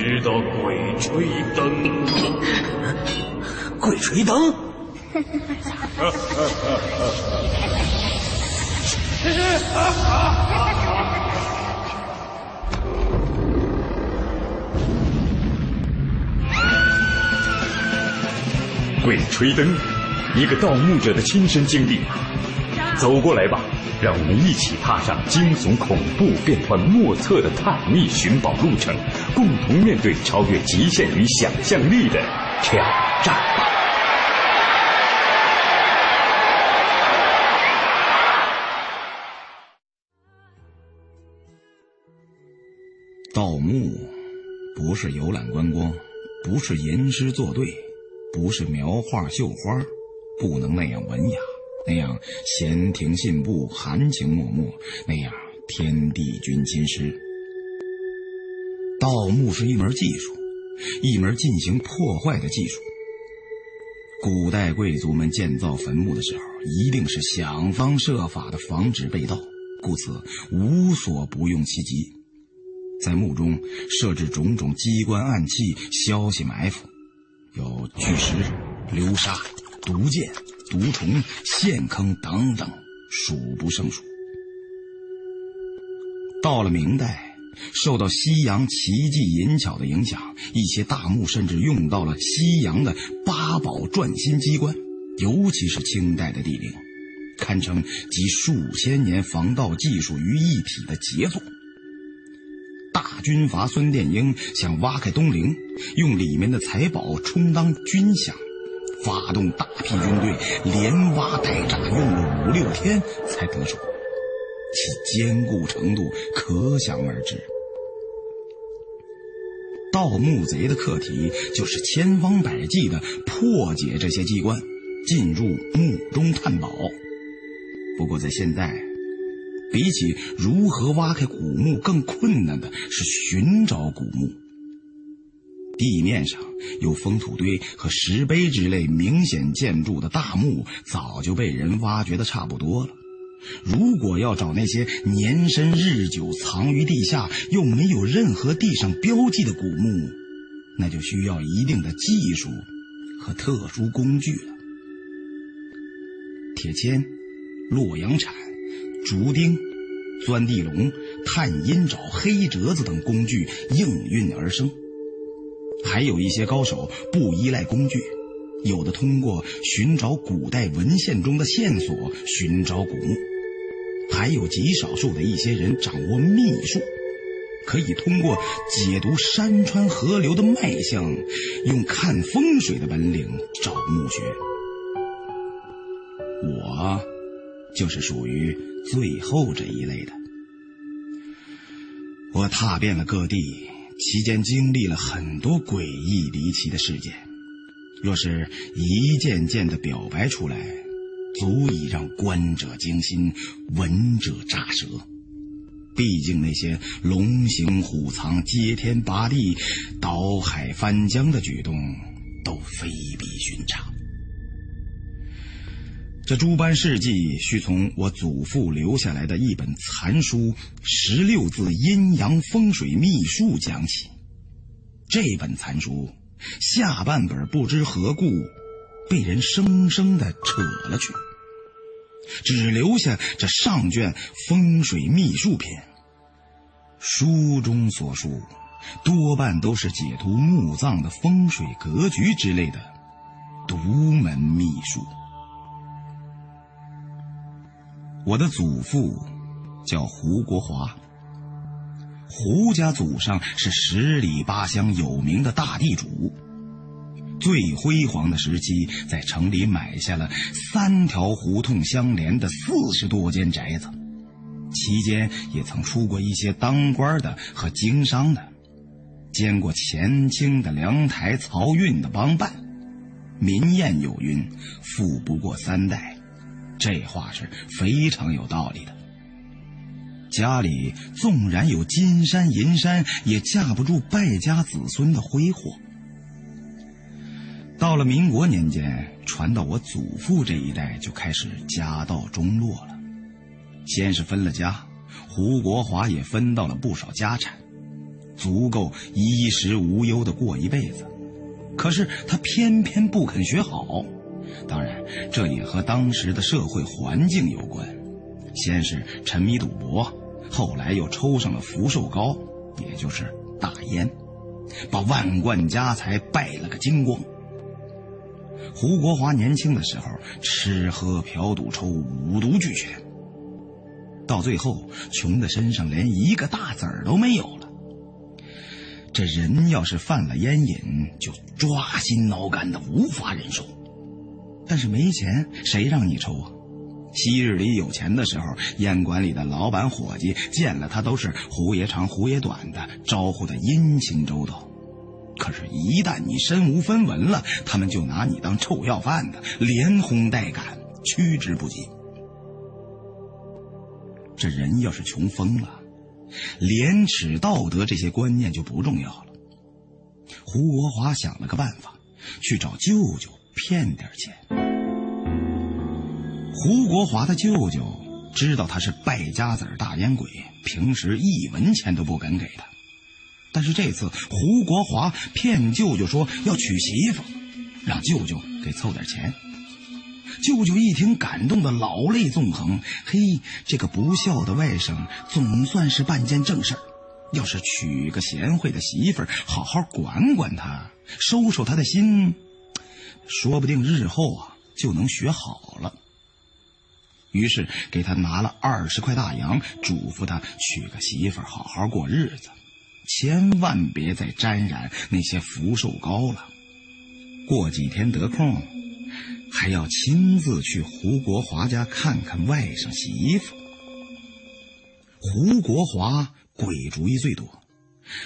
知道鬼吹灯吗？鬼吹灯？鬼吹灯，一个盗墓者的亲身经历。走过来吧，让我们一起踏上惊悚恐怖、变幻莫测的探秘寻宝路程，共同面对超越极限与想象力的挑战吧。盗墓不是游览观光，不是吟诗作对。不是描画绣花，不能那样文雅，那样闲庭信步、含情脉脉，那样天地君亲师。盗墓是一门技术，一门进行破坏的技术。古代贵族们建造坟墓的时候，一定是想方设法的防止被盗，故此无所不用其极，在墓中设置种种机关暗器，消息埋伏。有巨石、流沙、毒箭、毒虫、陷坑等等，数不胜数。到了明代，受到西洋奇技淫巧的影响，一些大墓甚至用到了西洋的八宝转心机关，尤其是清代的帝陵，堪称集数千年防盗技术于一体的杰作。大军阀孙殿英想挖开东陵，用里面的财宝充当军饷，发动大批军队，连挖带炸，用了五六天才得手，其坚固程度可想而知。盗墓贼的课题就是千方百计的破解这些机关，进入墓中探宝。不过在现在。比起如何挖开古墓，更困难的是寻找古墓。地面上有封土堆和石碑之类明显建筑的大墓，早就被人挖掘的差不多了。如果要找那些年深日久、藏于地下又没有任何地上标记的古墓，那就需要一定的技术和特殊工具了。铁钎、洛阳铲。竹钉、钻地笼、探阴爪、黑折子等工具应运而生，还有一些高手不依赖工具，有的通过寻找古代文献中的线索寻找古墓，还有极少数的一些人掌握秘术，可以通过解读山川河流的脉象，用看风水的本领找墓穴。我。就是属于最后这一类的。我踏遍了各地，期间经历了很多诡异离奇的事件。若是一件件的表白出来，足以让观者惊心，闻者咋舌。毕竟那些龙行虎藏、接天拔地、倒海翻江的举动，都非比寻常。这诸般事迹，需从我祖父留下来的一本残书《十六字阴阳风水秘术》讲起。这本残书下半本不知何故被人生生的扯了去，只留下这上卷风水秘术篇。书中所述，多半都是解读墓葬的风水格局之类的独门秘术。我的祖父叫胡国华，胡家祖上是十里八乡有名的大地主，最辉煌的时期在城里买下了三条胡同相连的四十多间宅子，期间也曾出过一些当官的和经商的，兼过前清的梁台漕运的帮办，民谚有云：“富不过三代。”这话是非常有道理的。家里纵然有金山银山，也架不住败家子孙的挥霍。到了民国年间，传到我祖父这一代，就开始家道中落了。先是分了家，胡国华也分到了不少家产，足够衣食无忧的过一辈子。可是他偏偏不肯学好，当然这也和当时的社会环境有关。先是沉迷赌博，后来又抽上了福寿膏，也就是大烟，把万贯家财败了个精光。胡国华年轻的时候吃喝嫖赌抽五毒俱全，到最后穷的身上连一个大子儿都没有了。这人要是犯了烟瘾，就抓心挠肝的，无法忍受。但是没钱，谁让你抽啊？昔日里有钱的时候，烟馆里的老板伙计见了他都是胡爷长胡爷短的，招呼的殷勤周到。可是，一旦你身无分文了，他们就拿你当臭要饭的，连轰带赶，驱之不及。这人要是穷疯了，廉耻道德这些观念就不重要了。胡国华想了个办法，去找舅舅骗点钱。胡国华的舅舅知道他是败家子大烟鬼，平时一文钱都不敢给他。但是这次胡国华骗舅舅说要娶媳妇，让舅舅给凑点钱。舅舅一听，感动的老泪纵横。嘿，这个不孝的外甥总算是办件正事儿。要是娶个贤惠的媳妇，好好管管他，收收他的心，说不定日后啊就能学好了。于是给他拿了二十块大洋，嘱咐他娶个媳妇，好好过日子。千万别再沾染那些福寿膏了。过几天得空，还要亲自去胡国华家看看外甥媳妇。胡国华鬼主意最多，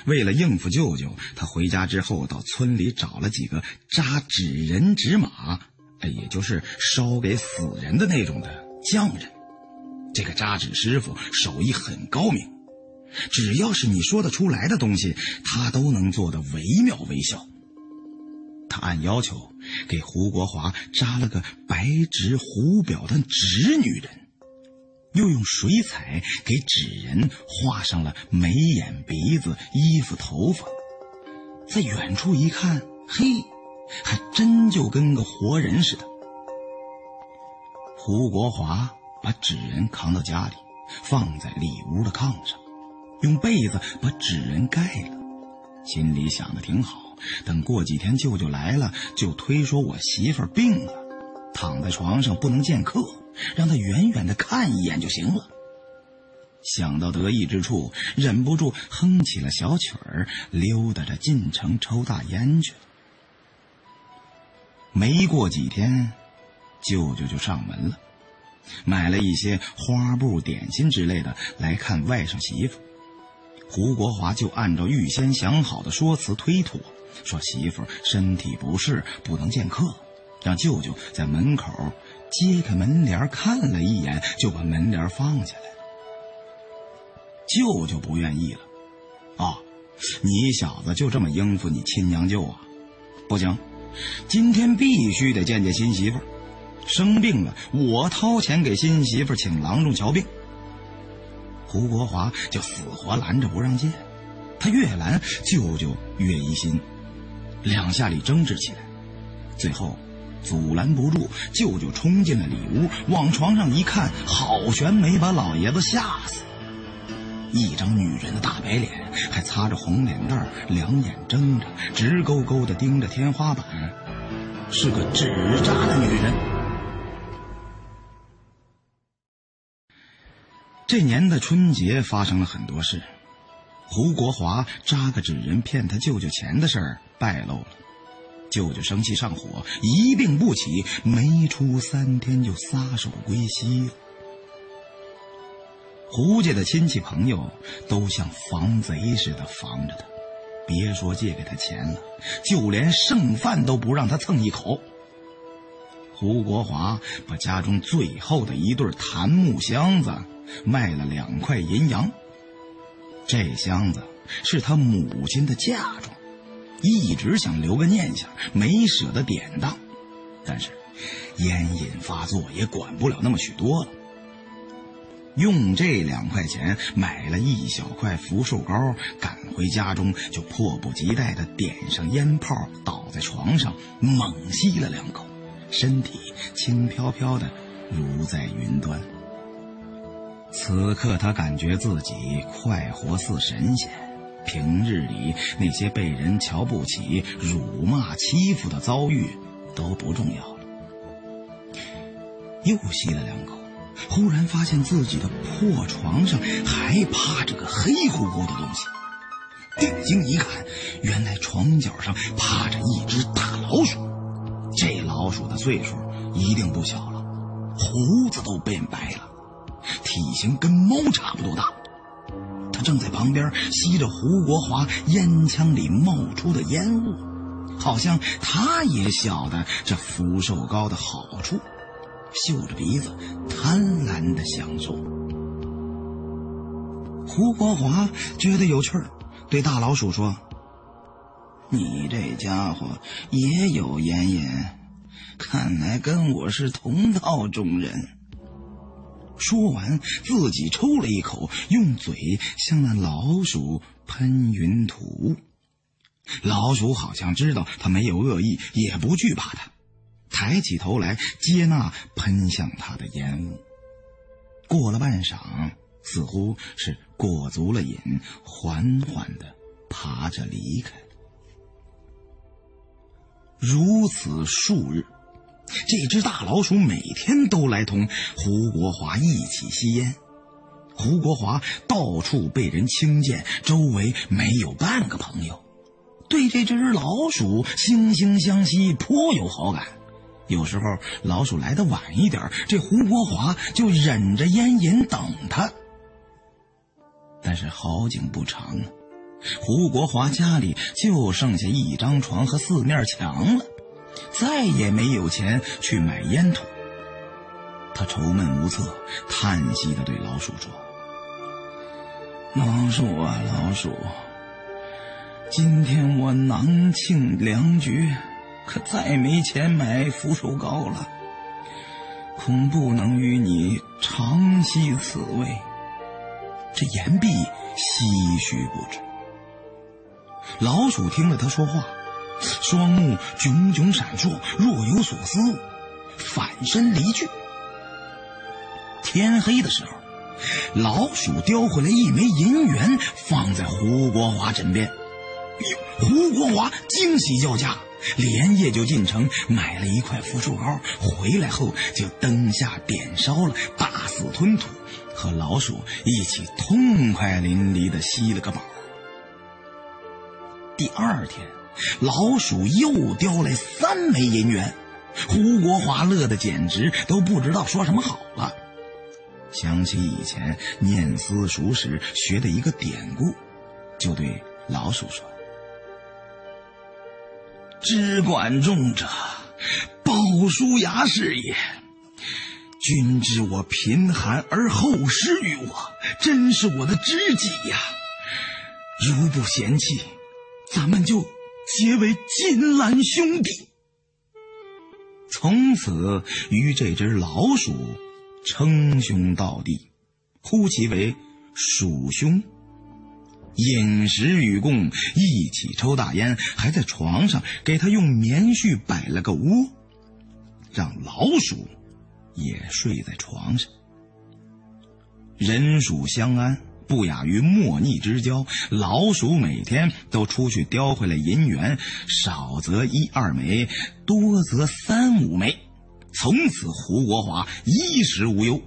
为了应付舅舅，他回家之后到村里找了几个扎纸人纸马，哎也就是烧给死人的那种的匠人。这个扎纸师傅手艺很高明。只要是你说得出来的东西，他都能做得惟妙惟肖。他按要求给胡国华扎了个白直胡表的纸女人，又用水彩给纸人画上了眉眼鼻子、衣服头发。在远处一看，嘿，还真就跟个活人似的。胡国华把纸人扛到家里，放在里屋的炕上。用被子把纸人盖了，心里想的挺好。等过几天舅舅来了，就推说我媳妇病了，躺在床上不能见客，让他远远的看一眼就行了。想到得意之处，忍不住哼起了小曲儿，溜达着进城抽大烟去了。没过几天，舅舅就上门了，买了一些花布、点心之类的来看外甥媳妇。胡国华就按照预先想好的说辞推脱，说媳妇身体不适，不能见客，让舅舅在门口揭开门帘看了一眼，就把门帘放下来了。舅舅不愿意了，啊，你小子就这么应付你亲娘舅啊？不行，今天必须得见见新媳妇，生病了我掏钱给新媳妇请郎中瞧病。胡国华就死活拦着不让见，他越拦舅舅越疑心，两下里争执起来，最后阻拦不住，舅舅冲进了里屋，往床上一看，好悬没把老爷子吓死，一张女人的大白脸，还擦着红脸蛋两眼睁着，直勾勾的盯着天花板，是个纸扎的女人。这年的春节发生了很多事，胡国华扎个纸人骗他舅舅钱的事儿败露了，舅舅生气上火，一病不起，没出三天就撒手归西了。胡家的亲戚朋友都像防贼似的防着他，别说借给他钱了，就连剩饭都不让他蹭一口。胡国华把家中最后的一对檀木箱子卖了两块银洋。这箱子是他母亲的嫁妆，一直想留个念想，没舍得典当。但是烟瘾发作，也管不了那么许多了。用这两块钱买了一小块福寿膏，赶回家中就迫不及待地点上烟泡，倒在床上猛吸了两口，身体轻飘飘的，如在云端。此刻他感觉自己快活似神仙，平日里那些被人瞧不起、辱骂、欺负的遭遇都不重要了。又吸了两口。忽然发现自己的破床上还趴着个黑乎乎的东西，定睛一看，原来床角上趴着一只大老鼠。这老鼠的岁数一定不小了，胡子都变白了，体型跟猫差不多大。他正在旁边吸着胡国华烟枪里冒出的烟雾，好像他也晓得这福寿膏的好处。嗅着鼻子，贪婪的享受。胡国华觉得有趣儿，对大老鼠说：“你这家伙也有烟瘾，看来跟我是同道中人。”说完，自己抽了一口，用嘴向那老鼠喷云吐雾。老鼠好像知道他没有恶意，也不惧怕他。抬起头来，接纳喷向他的烟雾。过了半晌，似乎是过足了瘾，缓缓的爬着离开。如此数日，这只大老鼠每天都来同胡国华一起吸烟。胡国华到处被人轻贱，周围没有半个朋友，对这只老鼠惺惺相惜，颇有好感。有时候老鼠来的晚一点，这胡国华就忍着烟瘾等他。但是好景不长，胡国华家里就剩下一张床和四面墙了，再也没有钱去买烟土。他愁闷无策，叹息的对老鼠说：“老鼠啊，老鼠，今天我囊庆良局。”可再没钱买福寿膏了，恐不能与你长息此味。这言毕，唏嘘不止。老鼠听了他说话，双目炯炯闪烁，若有所思，反身离去。天黑的时候，老鼠叼回来一枚银元，放在胡国华枕边。胡国华惊喜交加。连夜就进城买了一块福寿膏，回来后就灯下点烧了，大肆吞吐，和老鼠一起痛快淋漓的吸了个饱。第二天，老鼠又叼来三枚银元，胡国华乐得简直都不知道说什么好了。想起以前念私塾时学的一个典故，就对老鼠说。知管仲者，鲍叔牙是也。君知我贫寒而厚施于我，真是我的知己呀！如不嫌弃，咱们就结为金兰兄弟。从此与这只老鼠称兄道弟，呼其为鼠兄。饮食与共，一起抽大烟，还在床上给他用棉絮摆了个窝，让老鼠也睡在床上。人鼠相安，不亚于莫逆之交。老鼠每天都出去叼回来银元，少则一二枚，多则三五枚。从此胡国华衣食无忧。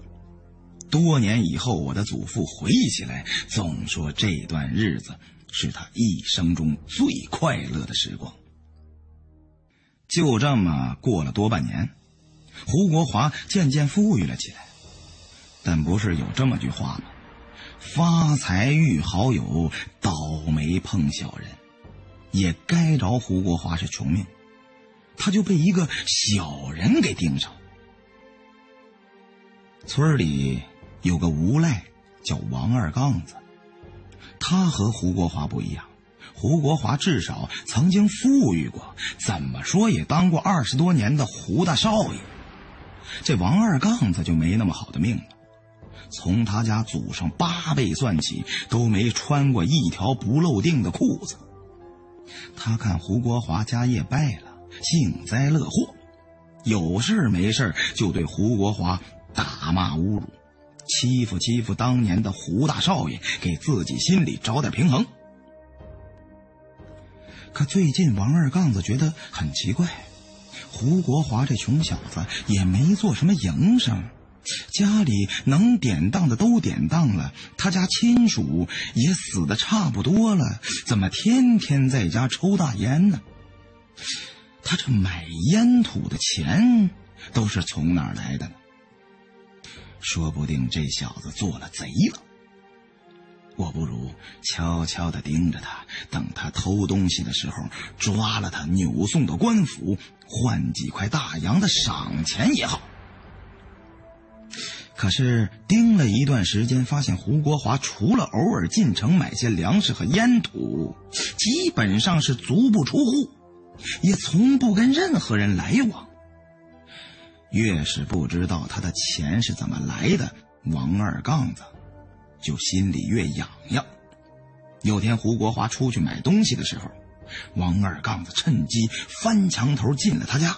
多年以后，我的祖父回忆起来，总说这段日子是他一生中最快乐的时光。就这么过了多半年，胡国华渐渐富裕了起来。但不是有这么句话吗？发财遇好友，倒霉碰小人。也该着胡国华是穷命，他就被一个小人给盯上。村里。有个无赖叫王二杠子，他和胡国华不一样。胡国华至少曾经富裕过，怎么说也当过二十多年的胡大少爷。这王二杠子就没那么好的命了，从他家祖上八辈算起，都没穿过一条不漏腚的裤子。他看胡国华家业败了，幸灾乐祸，有事没事就对胡国华打骂侮辱，欺负欺负当年的胡大少爷，给自己心里找点平衡。可最近王二杠子觉得很奇怪，胡国华这穷小子也没做什么营生，家里能典当的都典当了，他家亲属也死的差不多了，怎么天天在家抽大烟呢？他这买烟土的钱都是从哪儿来的呢？说不定这小子做了贼了。我不如悄悄的盯着他，等他偷东西的时候抓了他，扭送到官府，换几块大洋的赏钱也好。可是盯了一段时间，发现胡国华除了偶尔进城买些粮食和烟土，基本上是足不出户，也从不跟任何人来往。越是不知道他的钱是怎么来的，王二杠子。就心里越痒痒。有天胡国华出去买东西的时候，王二杠子趁机翻墙头进了他家，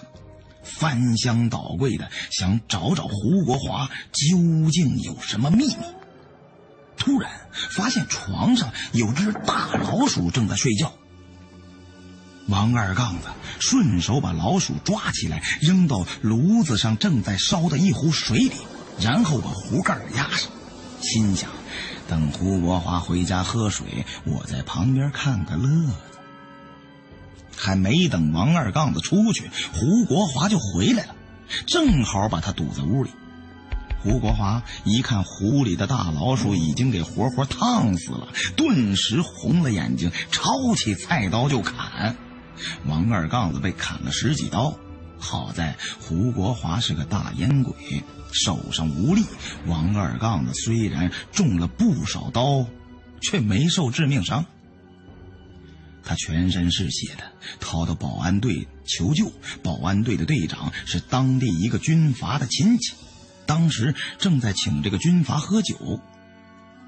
翻箱倒柜的想找找胡国华究竟有什么秘密。突然发现床上有只大老鼠正在睡觉。王二杠子顺手把老鼠抓起来，扔到炉子上正在烧的一壶水里，然后把壶盖压上，心想。等胡国华回家喝水，我在旁边看个乐。还没等王二杠子出去，胡国华就回来了，正好把他堵在屋里。胡国华一看壶里的大老鼠已经给活活烫死了，顿时红了眼睛，抄起菜刀就砍。王二杠子被砍了十几刀，好在胡国华是个大烟鬼。手上无力，王二杠子虽然中了不少刀，却没受致命伤。他全身是血的，逃到保安队求救。保安队的队长是当地一个军阀的亲戚，当时正在请这个军阀喝酒。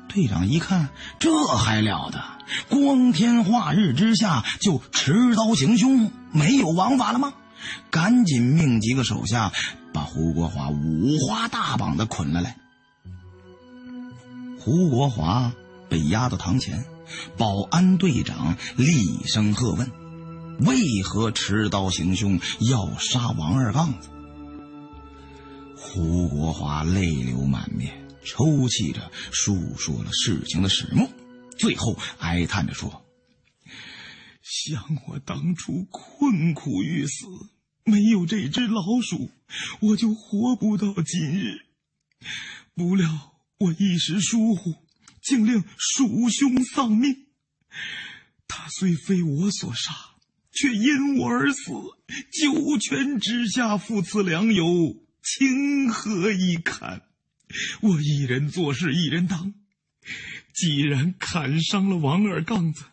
队长一看，这还了得！光天化日之下就持刀行凶，没有王法了吗？赶紧命几个手下。把胡国华五花大绑的捆了来。胡国华被押到堂前，保安队长厉声喝问：“为何持刀行凶，要杀王二杠子？”胡国华泪流满面，抽泣着述说了事情的始末，最后哀叹着说：“想我当初困苦欲死。”没有这只老鼠，我就活不到今日。不料我一时疏忽，竟令鼠兄丧命。他虽非我所杀，却因我而死，九泉之下父子良友，情何以堪？我一人做事一人当，既然砍伤了王二杠子，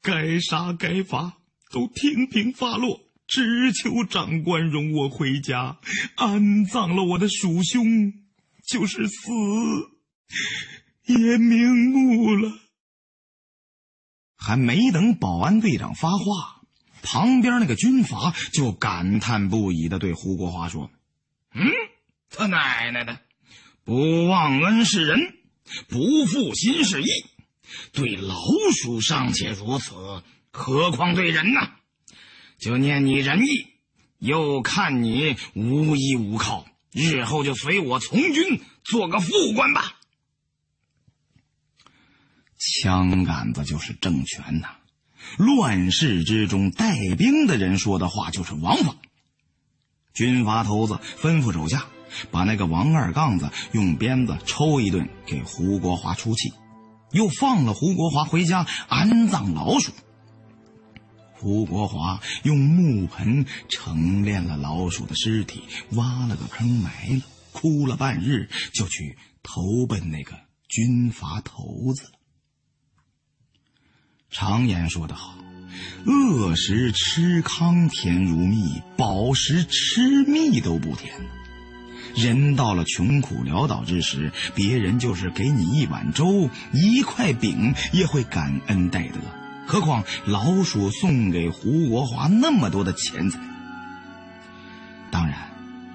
该杀该罚都听凭发落。只求长官容我回家安葬了我的鼠兄，就是死也瞑目了。还没等保安队长发话，旁边那个军阀就感叹不已的对胡国华说：“嗯，他奶奶的，不忘恩是人，不负心是义。对老鼠尚且如此，何况对人呢？”就念你仁义，又看你无依无靠，日后就随我从军，做个副官吧。枪杆子就是政权呐，乱世之中带兵的人说的话就是王法。军阀头子吩咐手下，把那个王二杠子用鞭子抽一顿，给胡国华出气，又放了胡国华回家安葬老鼠。胡国华用木盆盛殓了老鼠的尸体，挖了个坑埋了，哭了半日，就去投奔那个军阀头子了。常言说得好：“饿时吃糠甜如蜜，饱时吃蜜都不甜。”人到了穷苦潦倒之时，别人就是给你一碗粥、一块饼，也会感恩戴德。何况老鼠送给胡国华那么多的钱财？当然，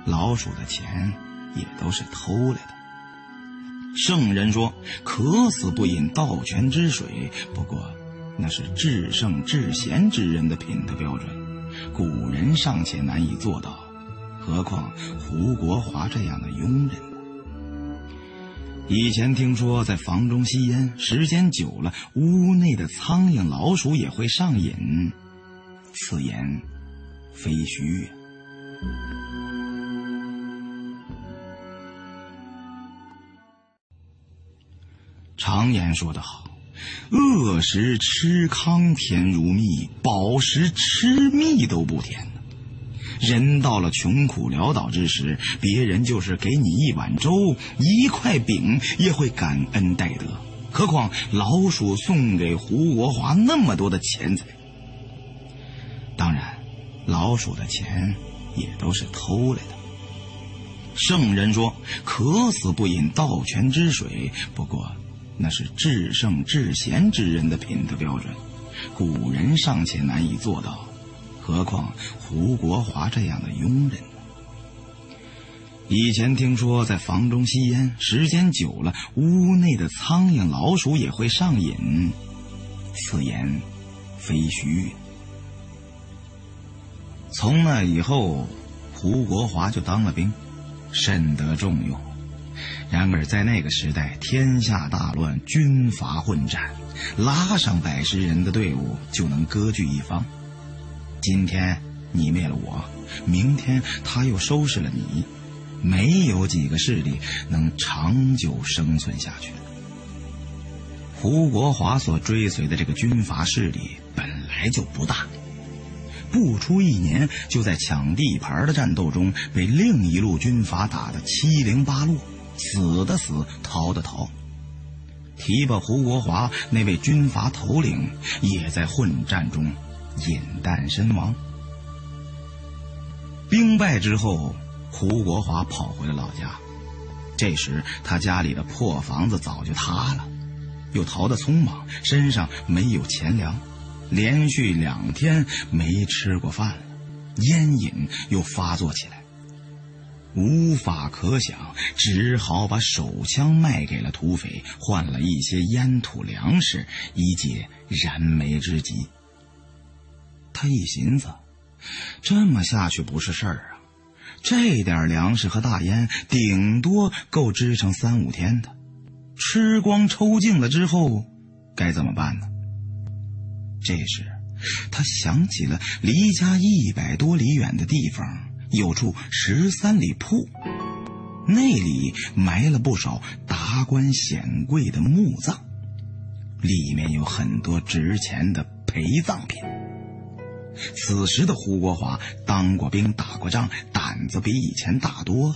老鼠的钱也都是偷来的。圣人说：“渴死不饮盗泉之水。”不过，那是至圣至贤之人的品德标准，古人尚且难以做到。何况胡国华这样的庸人？以前听说在房中吸烟，时间久了，屋内的苍蝇、老鼠也会上瘾。此言非虚。常言说得好：“饿时吃糠甜如蜜，饱时吃蜜都不甜。”人到了穷苦潦倒之时，别人就是给你一碗粥、一块饼，也会感恩戴德。何况老鼠送给胡国华那么多的钱财？当然，老鼠的钱也都是偷来的。圣人说：“渴死不饮盗泉之水。”不过，那是至圣至贤之人的品德标准，古人尚且难以做到。何况胡国华这样的庸人？以前听说在房中吸烟，时间久了，屋内的苍蝇、老鼠也会上瘾。此言非虚。从那以后，胡国华就当了兵，甚得重用。然而在那个时代，天下大乱，军阀混战，拉上百十人的队伍就能割据一方。今天你灭了我，明天他又收拾了你，没有几个势力能长久生存下去。胡国华所追随的这个军阀势力本来就不大，不出一年，就在抢地盘的战斗中被另一路军阀打得七零八落，死的死，逃的逃。提拔胡国华那位军阀头领也在混战中。饮弹身亡。兵败之后，胡国华跑回了老家。这时，他家里的破房子早就塌了，又逃得匆忙，身上没有钱粮，连续两天没吃过饭了，烟瘾又发作起来，无法可想，只好把手枪卖给了土匪，换了一些烟土粮食，以解燃眉之急。他一寻思，这么下去不是事儿啊！这点粮食和大烟，顶多够支撑三五天的。吃光抽净了之后，该怎么办呢？这时，他想起了离家一百多里远的地方有处十三里铺，那里埋了不少达官显贵的墓葬，里面有很多值钱的陪葬品。此时的胡国华当过兵、打过仗，胆子比以前大多了。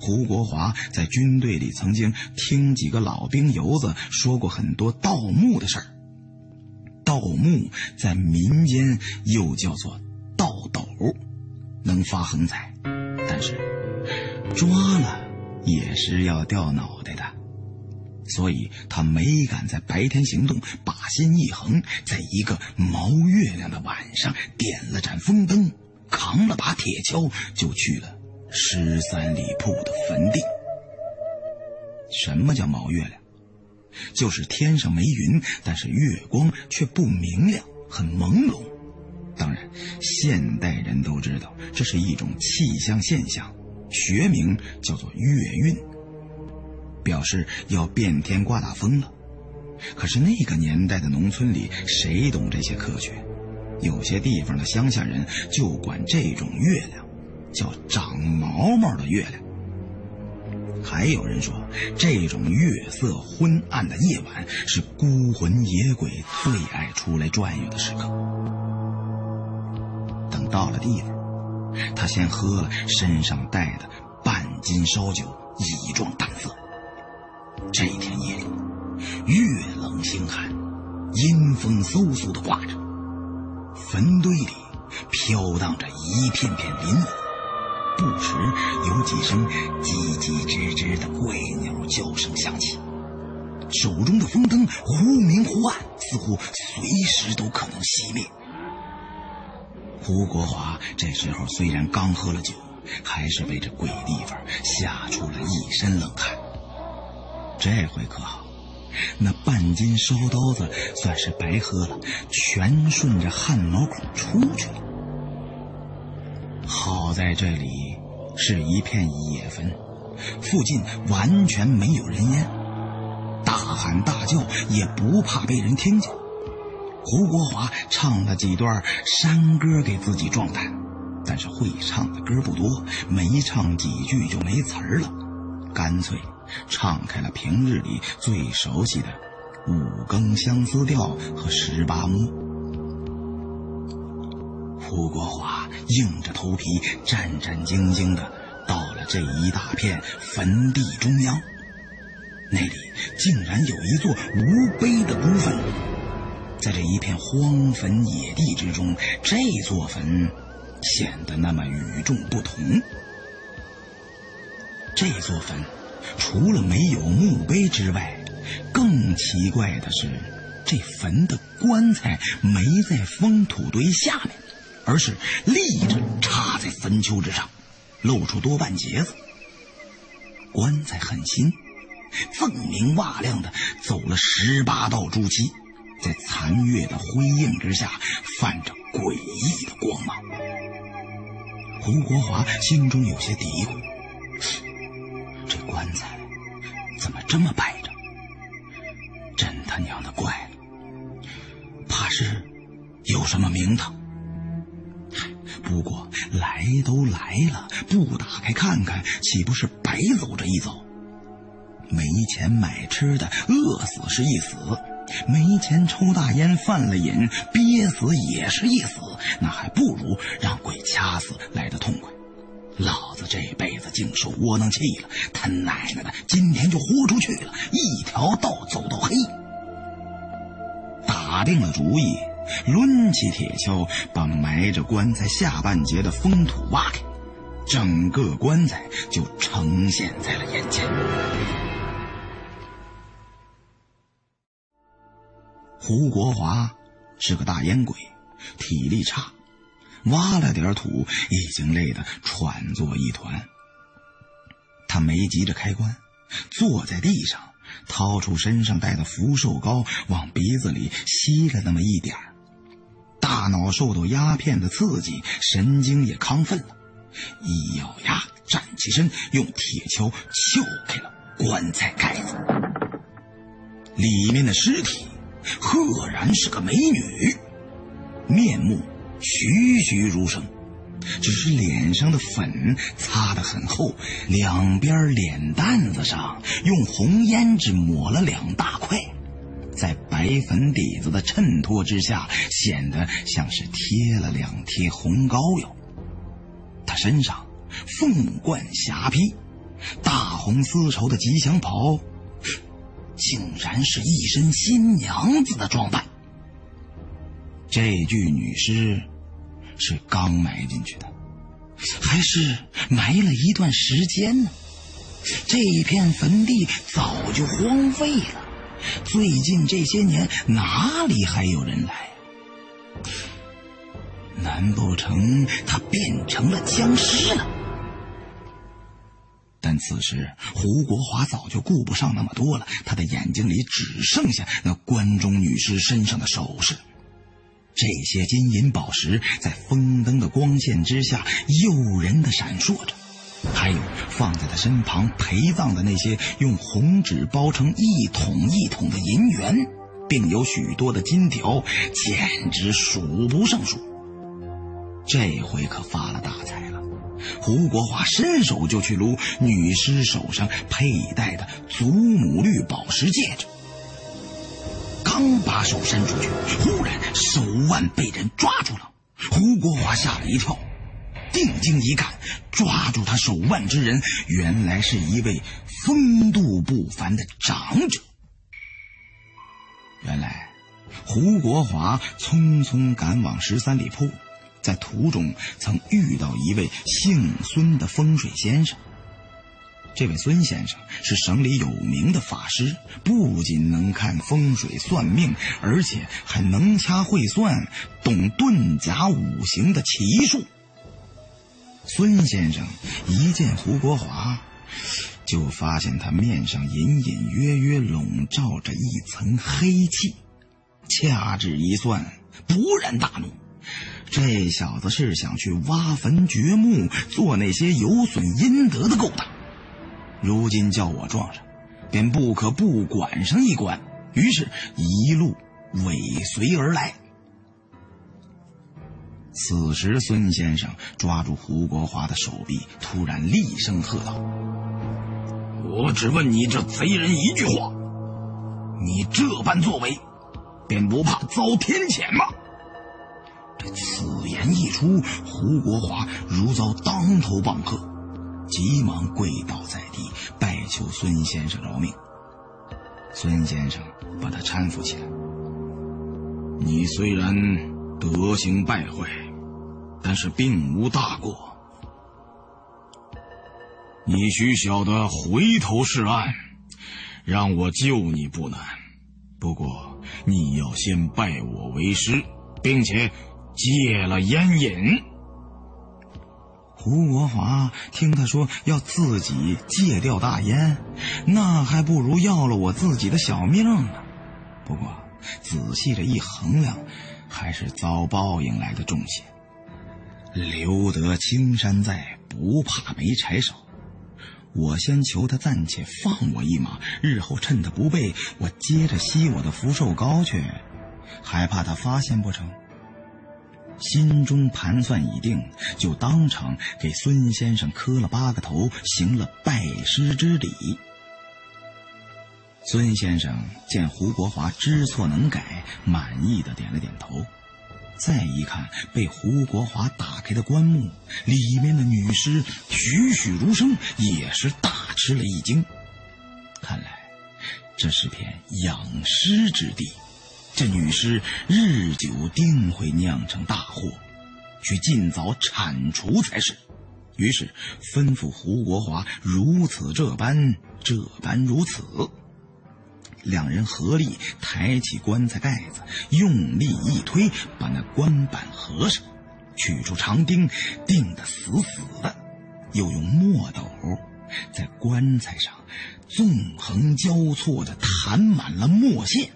胡国华在军队里曾经听几个老兵油子说过很多盗墓的事儿。盗墓在民间又叫做盗斗，能发横财，但是抓了也是要掉脑袋的。所以他没敢在白天行动，把心一横，在一个毛月亮的晚上，点了盏风灯，扛了把铁锹，就去了十三里铺的坟地。什么叫毛月亮？就是天上没云，但是月光却不明亮，很朦胧。当然，现代人都知道这是一种气象现象，学名叫做月晕。表示要变天刮大风了，可是那个年代的农村里谁懂这些科学？有些地方的乡下人就管这种月亮叫长毛毛的月亮。还有人说，这种月色昏暗的夜晚是孤魂野鬼最爱出来转悠的时刻。到了地方，他先喝了身上带的。半斤烧酒以壮胆色。这天夜里，月冷星寒，阴风嗖嗖的刮着，坟堆里飘荡着一片片磷火，不时有几声叽叽吱吱的怪鸟叫声响起。手中的风灯忽明忽暗，似乎随时都可能熄灭。胡国华这时候虽然刚喝了酒，还是被这鬼地方吓出了一身冷汗。这回可好，那半斤烧刀子算是白喝了，全顺着汗毛孔出去了。好在这里是一片野坟，附近完全没有人烟。大喊大叫也不怕被人听见。胡国华唱了几段山歌给自己壮胆，但是会唱的歌不多，没唱几句就没词儿了，干脆唱开了平日里最熟悉的《五更相思调》和《十八摸》。胡国华硬着头皮，战战兢兢的到了这一大片坟地中央。那里竟然有一座无碑的孤坟，在这一片荒坟野地之中，这座坟显得那么与众不同。这座坟除了没有墓碑之外，更奇怪的是，这坟的棺材没在封土堆下面，而是立着插在坟丘之上，露出多半截子。棺材很新。锃明瓦亮的走了十八道朱漆，在残月的辉映之下，泛着诡异的光芒。胡国华心中有些嘀咕：这棺材怎么这么摆着？真他娘的怪了，怕是有什么名堂。不过来都来了，不打开看看，岂不是白走这一遭？没钱买吃的，饿死是一死；没钱抽大烟，犯了瘾，憋死也是一死。那还不如让鬼掐死来的痛快。老子这辈子净受窝囊气了，他奶奶的，今天就豁出去了，一条道走到黑。打定了主意，抡起铁锹，把埋着棺材下半截的封土挖开，整个棺材就呈现在了眼前。胡国华是个大烟鬼，体力差，挖了点土，已经累得喘作一团。他没急着开棺，坐在地上，掏出身上带的福寿膏，往鼻子里吸了那么一点大脑受到鸦片的刺激，神经也亢奋了，一咬牙，站起身，用铁锹撬开了棺材盖子，里面的尸体。赫然是个美女，面目栩栩如生，只是脸上的粉擦得很厚，两边脸蛋子上用红胭脂抹了两大块，在白粉底子的衬托之下，显得像是贴了两贴红膏药。她身上凤冠霞帔，大红丝绸的吉祥袍。竟然是一身新娘子的装扮。这具女尸是刚埋进去的，还是埋了一段时间呢？这一片坟地早就荒废了，最近这些年哪里还有人来？难不成他变成了僵尸了？但此时，胡国华早就顾不上那么多了，他的眼睛里只剩下那关中女尸身上的首饰。这些金银宝石在风灯的光线之下诱人的闪烁着，还有放在他身旁陪葬的那些用红纸包成一桶一桶的银元，并有许多的金条，简直数不胜数。这回可发了大财了。胡国华伸手就去撸女尸手上佩戴的祖母绿宝石戒指，刚把手伸出去，忽然手腕被人抓住了。胡国华吓了一跳，定睛一看，抓住他手腕之人，原来是一位风度不凡的长者。原来，胡国华匆匆赶往十三里铺，在途中曾遇到一位姓孙的风水先生。这位孙先生是省里有名的法师，不仅能看风水算命，而且还能掐会算，懂遁甲五行的奇术。孙先生一见胡国华，就发现他面上隐隐约约笼罩着一层黑气，掐指一算，勃然大怒。这小子是想去挖坟掘墓，做那些有损阴德的勾当。如今叫我撞上，便不可不管上一管。于是，一路尾随而来。此时，孙先生抓住胡国华的手臂，突然厉声喝道：“我只问你这贼人一句话，你这般作为，便不怕遭天谴吗？”此言一出，胡国华如遭当头棒喝。急忙跪倒在地，拜求孙先生饶命。孙先生把他搀扶起来。你虽然德行败坏，但是并无大过。你须晓得回头是岸，让我救你不难。不过你要先拜我为师，并且戒了烟瘾。胡国华听他说要自己戒掉大烟，那还不如要了我自己的小命呢。不过仔细这一衡量，还是遭报应来的重些。留得青山在，不怕没柴烧。我先求他暂且放我一马，日后趁他不备，我接着吸我的福寿膏去，还怕他发现不成？心中盘算已定，就当场给孙先生磕了八个头，行了拜师之礼。孙先生见胡国华知错能改，满意的点了点头。再一看被胡国华打开的棺木，里面的女尸栩栩如生，也是大吃了一惊。看来这是片养尸之地。这女尸日久定会酿成大祸，需尽早铲除才是。于是吩咐胡国华如此这般，这般如此。两人合力抬起棺材盖子，用力一推，把那棺板合上，取出长钉，钉得死死的，又用墨斗在棺材上纵横交错的弹满了墨线。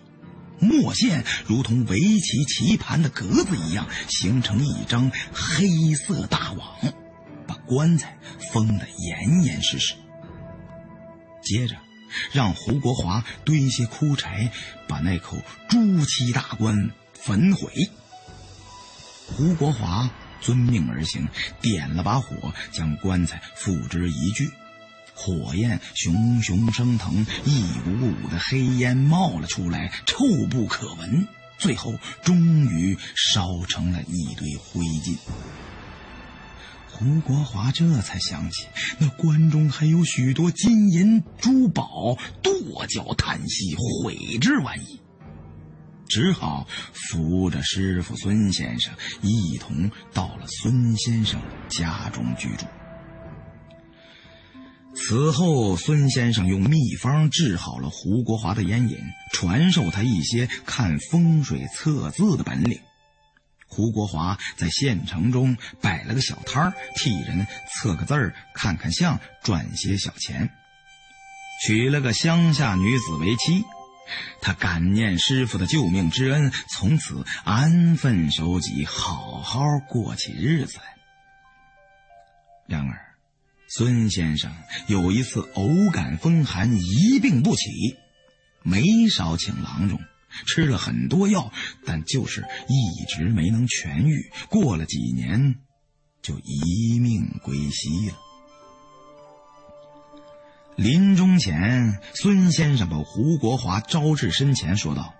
墨线如同围棋棋盘的格子一样，形成一张黑色大网，把棺材封得严严实实。接着，让胡国华堆些枯柴，把那口朱漆大棺焚毁。胡国华遵命而行，点了把火，将棺材付之一炬。火焰熊熊升腾，一股股的黑烟冒了出来，臭不可闻。最后，终于烧成了一堆灰烬。胡国华这才想起，那棺中还有许多金银珠宝，跺脚叹息，悔之晚矣。只好扶着师傅孙先生，一同到了孙先生家中居住。此后，孙先生用秘方治好了胡国华的烟瘾，传授他一些看风水测字的本领。胡国华在县城中摆了个小摊儿，替人测个字儿、看看相，赚些小钱。娶了个乡下女子为妻，他感念师傅的救命之恩，从此安分守己，好好过起日子。然而。孙先生有一次偶感风寒，一病不起，没少请郎中，吃了很多药，但就是一直没能痊愈。过了几年，就一命归西了。临终前，孙先生把胡国华招至身前，说道：“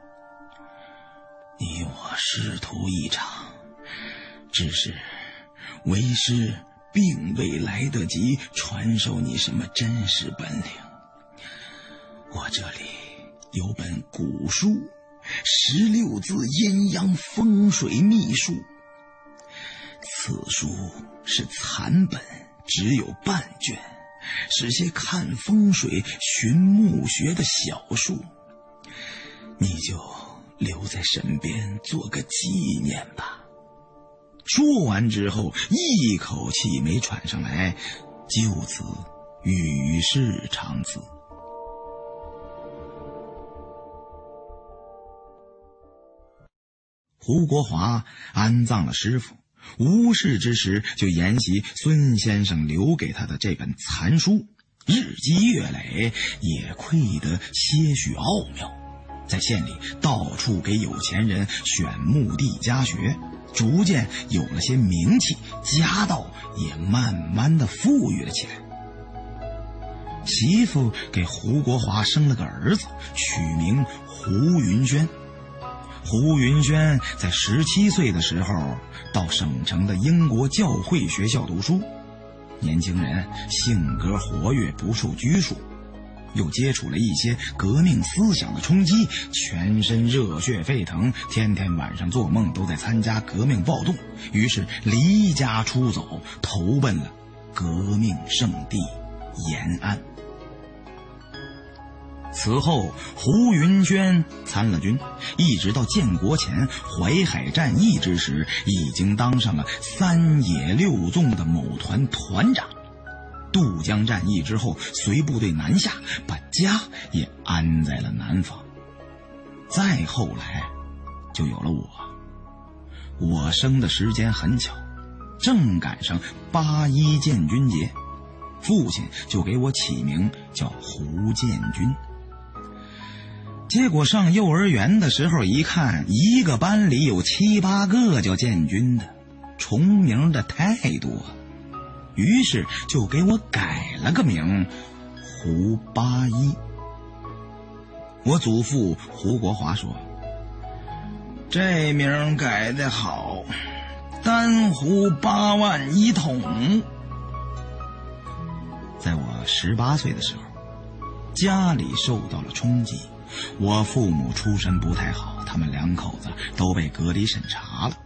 你我师徒一场，只是为师。”并未来得及传授你什么真实本领。我这里有本古书，《十六字阴阳风水秘术》。此书是残本，只有半卷，是些看风水、寻墓穴的小术。你就留在身边做个纪念吧。说完之后，一口气没喘上来，就此与世长辞。胡国华安葬了师傅，无事之时就研习孙先生留给他的这本残书，日积月累，也窥得些许奥妙。在县里到处给有钱人选墓地家学，逐渐有了些名气，家道也慢慢的富裕了起来。媳妇给胡国华生了个儿子，取名胡云轩。胡云轩在十七岁的时候到省城的英国教会学校读书，年轻人性格活跃，不受拘束。又接触了一些革命思想的冲击，全身热血沸腾，天天晚上做梦都在参加革命暴动，于是离家出走，投奔了革命圣地延安。此后，胡云轩参了军，一直到建国前淮海战役之时，已经当上了三野六纵的某团团长。渡江战役之后，随部队南下，把家也安在了南方。再后来，就有了我。我生的时间很巧，正赶上八一建军节，父亲就给我起名叫胡建军。结果上幼儿园的时候一看，一个班里有七八个叫建军的，重名的太多了。于是就给我改了个名，胡八一。我祖父胡国华说：“这名改的好，丹胡八万一统。”在我十八岁的时候，家里受到了冲击，我父母出身不太好，他们两口子都被隔离审查了。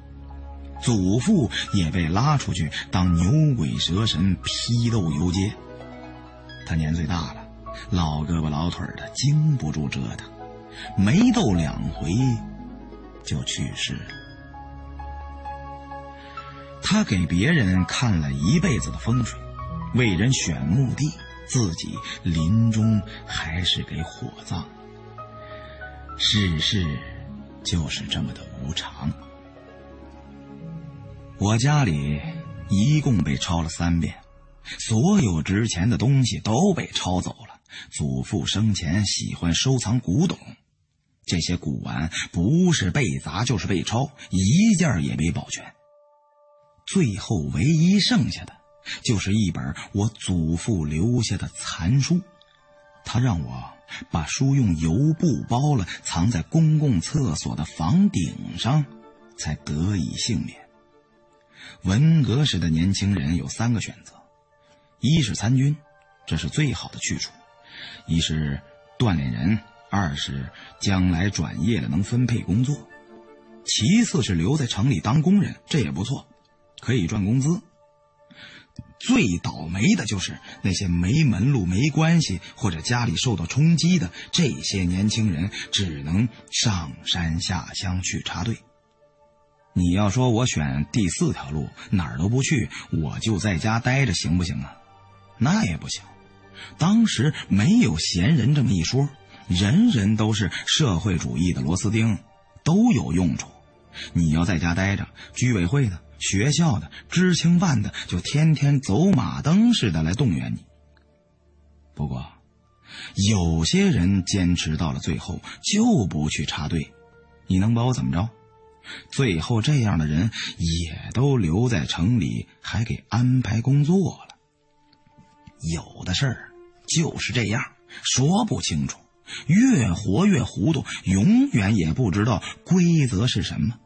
祖父也被拉出去当牛鬼蛇神批斗游街。他年岁大了，老胳膊老腿的，经不住折腾，没斗两回就去世了。他给别人看了一辈子的风水，为人选墓地，自己临终还是给火葬。世事就是这么的无常。我家里一共被抄了三遍，所有值钱的东西都被抄走了。祖父生前喜欢收藏古董，这些古玩不是被砸就是被抄，一件也没保全。最后唯一剩下的，就是一本我祖父留下的残书，他让我把书用油布包了，藏在公共厕所的房顶上，才得以幸免。文革时的年轻人有三个选择：一是参军，这是最好的去处；一是锻炼人；二是将来转业了能分配工作；其次是留在城里当工人，这也不错，可以赚工资。最倒霉的就是那些没门路、没关系或者家里受到冲击的这些年轻人，只能上山下乡去插队。你要说我选第四条路，哪儿都不去，我就在家待着，行不行啊？那也不行。当时没有闲人这么一说，人人都是社会主义的螺丝钉，都有用处。你要在家待着，居委会的、学校的、知青办的，就天天走马灯似的来动员你。不过，有些人坚持到了最后就不去插队，你能把我怎么着？最后，这样的人也都留在城里，还给安排工作了。有的事儿就是这样，说不清楚，越活越糊涂，永远也不知道规则是什么。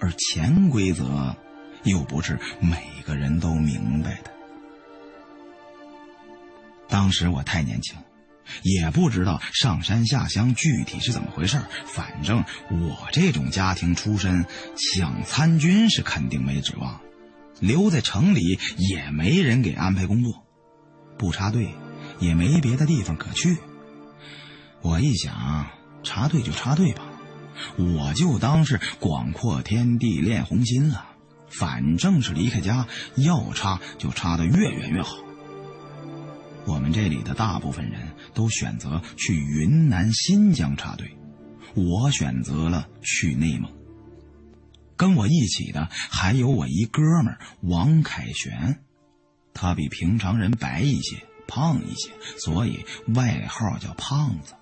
而潜规则又不是每个人都明白的。当时我太年轻，也不知道上山下乡具体是怎么回事反正我这种家庭出身，想参军是肯定没指望，留在城里也没人给安排工作，不插队也没别的地方可去。我一想，插队就插队吧，我就当是广阔天地练红心了。反正是离开家，要插就插得越远越好。我们这里的大部分人都选择去云南、新疆插队，我选择了去内蒙。跟我一起的还有我一哥们王凯旋，他比平常人白一些、胖一些，所以外号叫胖子。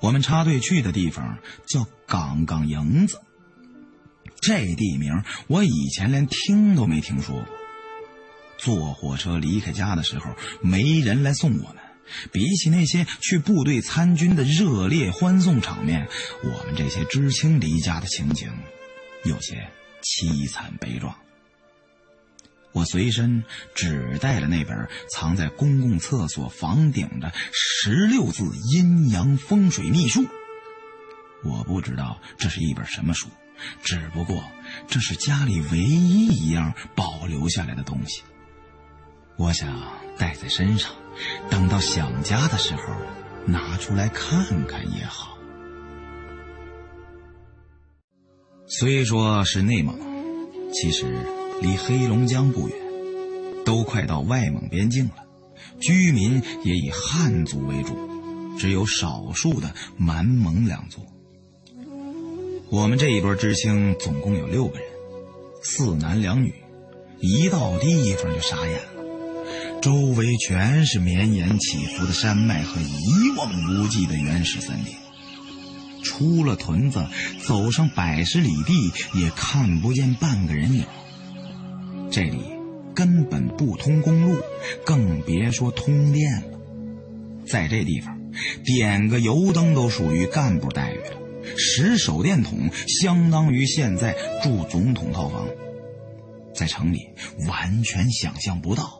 我们插队去的地方叫岗岗营子。这地名我以前连听都没听说过。坐火车离开家的时候，没人来送我们。比起那些去部队参军的热烈欢送场面，我们这些知青离家的情景，有些凄惨悲壮。我随身只带了那本藏在公共厕所房顶的十六字阴阳风水秘术。我不知道这是一本什么书。只不过，这是家里唯一一样保留下来的东西。我想带在身上，等到想家的时候，拿出来看看也好。虽说是内蒙，其实离黑龙江不远，都快到外蒙边境了。居民也以汉族为主，只有少数的满蒙两族。我们这一波知青总共有六个人，四男两女，一到地方就傻眼了，周围全是绵延起伏的山脉和一望无际的原始森林，出了屯子，走上百十里地也看不见半个人影。这里根本不通公路，更别说通电了，在这地方，点个油灯都属于干部待遇了。使手电筒相当于现在住总统套房，在城里完全想象不到。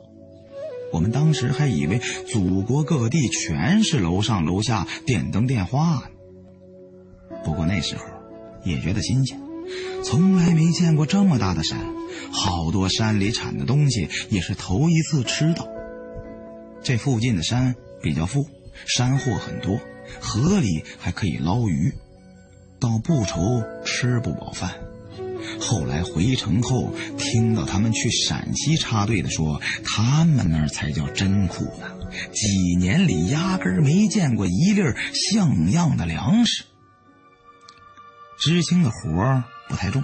我们当时还以为祖国各地全是楼上楼下电灯电话呢。不过那时候也觉得新鲜，从来没见过这么大的山，好多山里产的东西也是头一次吃到。这附近的山比较富，山货很多，河里还可以捞鱼。倒不愁吃不饱饭。后来回城后，听到他们去陕西插队的说，他们那儿才叫真苦呢。几年里压根儿没见过一粒像样的粮食。知青的活儿不太重，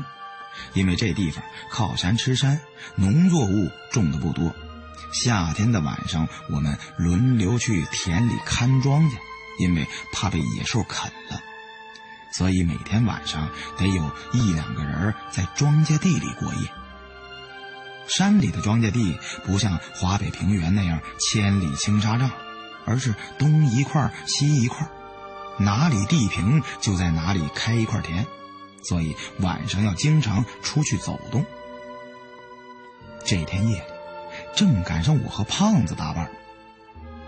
因为这地方靠山吃山，农作物种的不多。夏天的晚上，我们轮流去田里看庄稼，因为怕被野兽啃了。所以每天晚上得有一两个人在庄稼地里过夜。山里的庄稼地不像华北平原那样千里青纱帐，而是东一块西一块，哪里地平就在哪里开一块田，所以晚上要经常出去走动。这天夜里，正赶上我和胖子搭伴，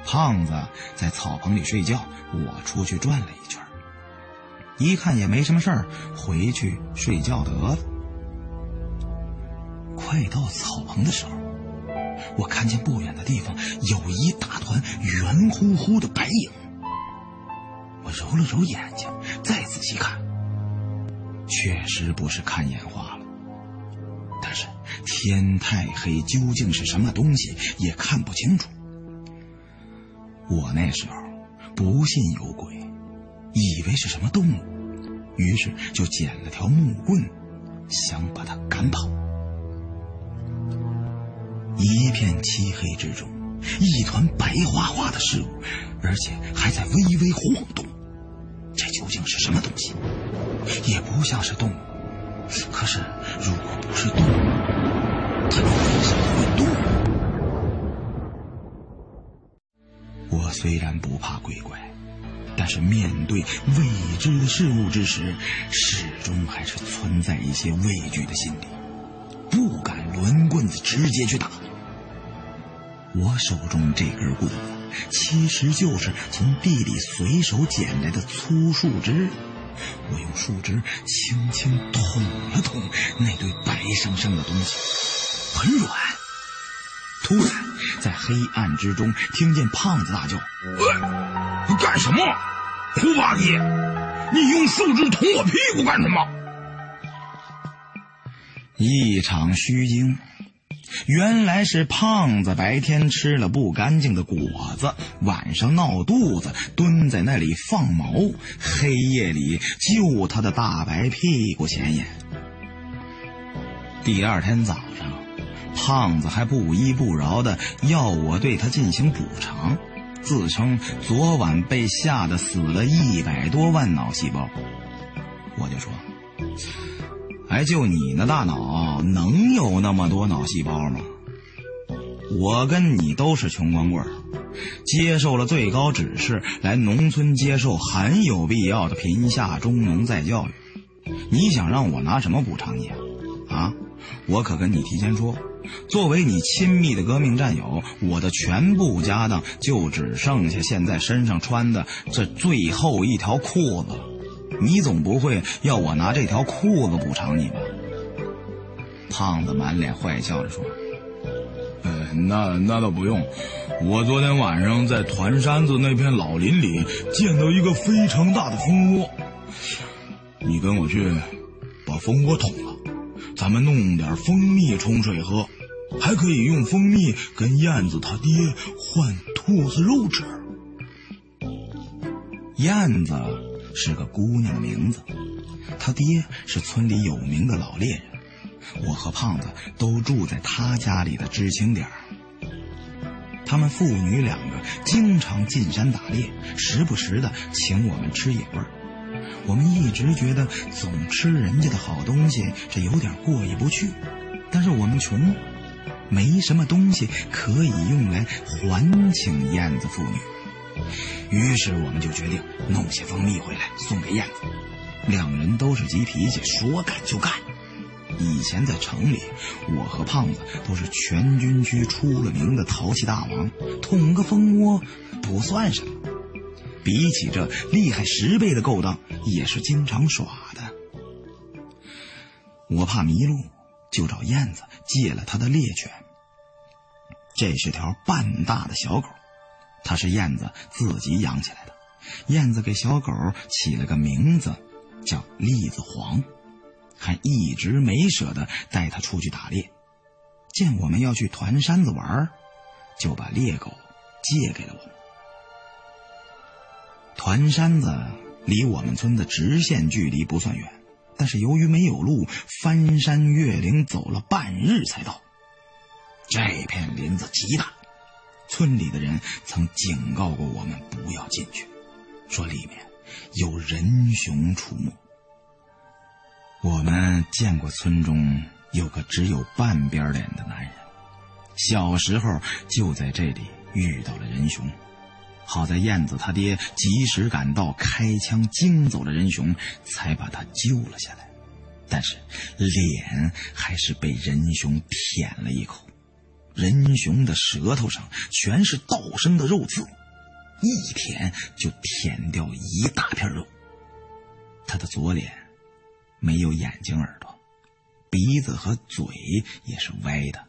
胖子在草棚里睡觉，我出去转了一圈。一看也没什么事儿，回去睡觉得了。快到草棚的时候，我看见不远的地方有一大团圆乎乎的白影。我揉了揉眼睛，再仔细看，确实不是看眼花了。但是天太黑，究竟是什么东西也看不清楚。我那时候不信有鬼。以为是什么动物，于是就捡了条木棍，想把它赶跑。一片漆黑之中，一团白花花的事物，而且还在微微晃动。这究竟是什么东西？也不像是动物。可是，如果不是动物，它又为什么会动？我虽然不怕鬼怪。但是面对未知的事物之时，始终还是存在一些畏惧的心理。不敢抡棍子直接去打。我手中这根棍子，其实就是从地里随手捡来的粗树枝。我用树枝轻轻捅了捅那堆白生生的东西，很软。突然，在黑暗之中听见胖子大叫：“干什么？胡八一，你用树枝捅我屁股干什么？”一场虚惊。原来是胖子白天吃了不干净的果子，晚上闹肚子，蹲在那里放毛，黑夜里就他的大白屁股显眼。第二天早上，胖子还不依不饶的要我对他进行补偿，自称昨晚被吓得死了一百多万脑细胞。我就说。哎，就你那大脑能有那么多脑细胞吗？我跟你都是穷光棍接受了最高指示来农村接受很有必要的贫下中农再教育。你想让我拿什么补偿你？啊，我可跟你提前说，作为你亲密的革命战友，我的全部家当就只剩下现在身上穿的这最后一条裤子。你总不会要我拿这条裤子补偿你吧？胖子满脸坏笑着说：“呃，那那倒不用。我昨天晚上在团山子那片老林里见到一个非常大的蜂窝，你跟我去把蜂窝捅了，咱们弄点蜂蜜冲水喝，还可以用蜂蜜跟燕子他爹换兔子肉吃。燕子。”是个姑娘的名字，他爹是村里有名的老猎人，我和胖子都住在他家里的知青点他们父女两个经常进山打猎，时不时的请我们吃野味儿。我们一直觉得总吃人家的好东西，这有点过意不去。但是我们穷，没什么东西可以用来还请燕子妇女。于是我们就决定弄些蜂蜜回来送给燕子。两人都是急脾气，说干就干。以前在城里，我和胖子都是全军区出了名的淘气大王，捅个蜂窝不算什么。比起这厉害十倍的勾当，也是经常耍的。我怕迷路，就找燕子借了他的猎犬。这是条半大的小狗。它是燕子自己养起来的，燕子给小狗起了个名字，叫栗子黄，还一直没舍得带它出去打猎。见我们要去团山子玩，就把猎狗借给了我们。团山子离我们村的直线距离不算远，但是由于没有路，翻山越岭走了半日才到。这片林子极大。村里的人曾警告过我们不要进去，说里面有人熊出没。我们见过村中有个只有半边脸的男人，小时候就在这里遇到了人熊，好在燕子他爹及时赶到，开枪惊走了人熊，才把他救了下来。但是脸还是被人熊舔了一口。人熊的舌头上全是道生的肉刺，一舔就舔掉一大片肉。他的左脸没有眼睛、耳朵，鼻子和嘴也是歪的，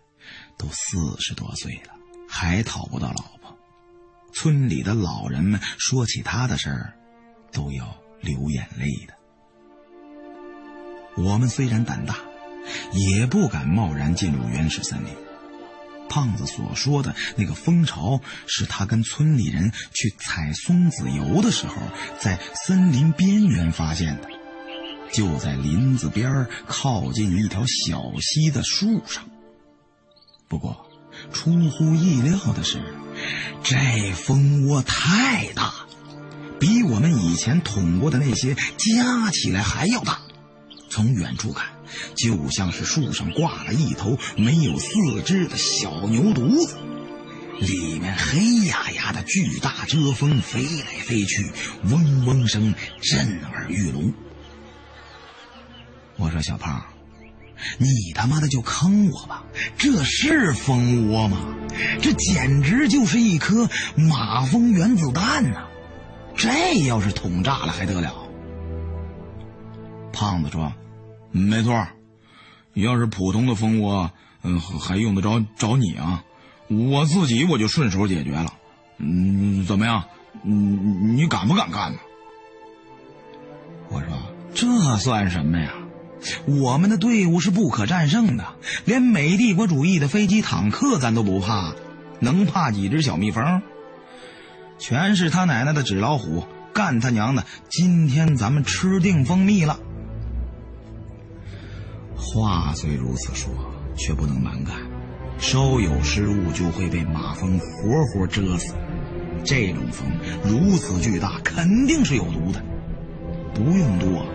都四十多岁了，还讨不到老婆。村里的老人们说起他的事儿，都要流眼泪的。我们虽然胆大，也不敢贸然进入原始森林。胖子所说的那个蜂巢，是他跟村里人去采松子油的时候，在森林边缘发现的，就在林子边靠近一条小溪的树上。不过，出乎意料的是，这蜂窝太大，比我们以前捅过的那些加起来还要大。从远处看。就像是树上挂了一头没有四肢的小牛犊子，里面黑压压的巨大遮风飞来飞去，嗡嗡声震耳欲聋。我说小胖，你他妈的就坑我吧！这是蜂窝吗？这简直就是一颗马蜂原子弹呐！这要是捅炸了还得了？胖子说：“没错，要是普通的蜂窝，嗯，还用得着找你啊？我自己我就顺手解决了。嗯，怎么样？嗯，你敢不敢干呢？”我说：“这算什么呀？我们的队伍是不可战胜的，连美帝国主义的飞机坦克咱都不怕，能怕几只小蜜蜂？全是他奶奶的纸老虎！干他娘的！今天咱们吃定蜂蜜了。”话虽如此说，却不能蛮干，稍有失误就会被马蜂活活蛰死。这种蜂如此巨大，肯定是有毒的。不用多，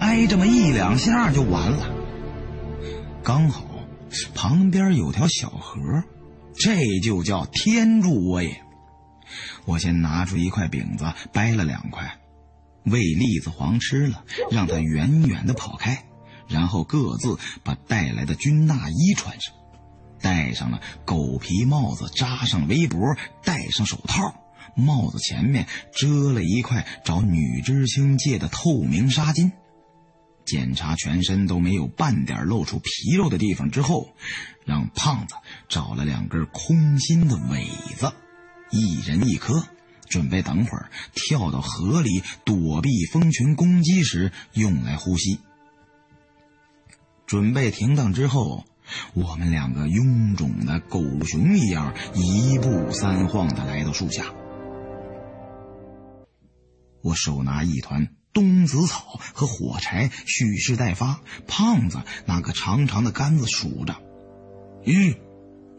挨这么一两下就完了。刚好旁边有条小河，这就叫天助我也。我先拿出一块饼子，掰了两块，喂栗子黄吃了，让它远远的跑开。然后各自把带来的军大衣穿上，戴上了狗皮帽子，扎上围脖，戴上手套，帽子前面遮了一块找女知青借的透明纱巾。检查全身都没有半点露出皮肉的地方之后，让胖子找了两根空心的苇子，一人一颗，准备等会儿跳到河里躲避蜂群攻击时用来呼吸。准备停当之后，我们两个臃肿的狗熊一样，一步三晃的来到树下。我手拿一团冬子草和火柴，蓄势待发。胖子拿个长长的杆子数着：一、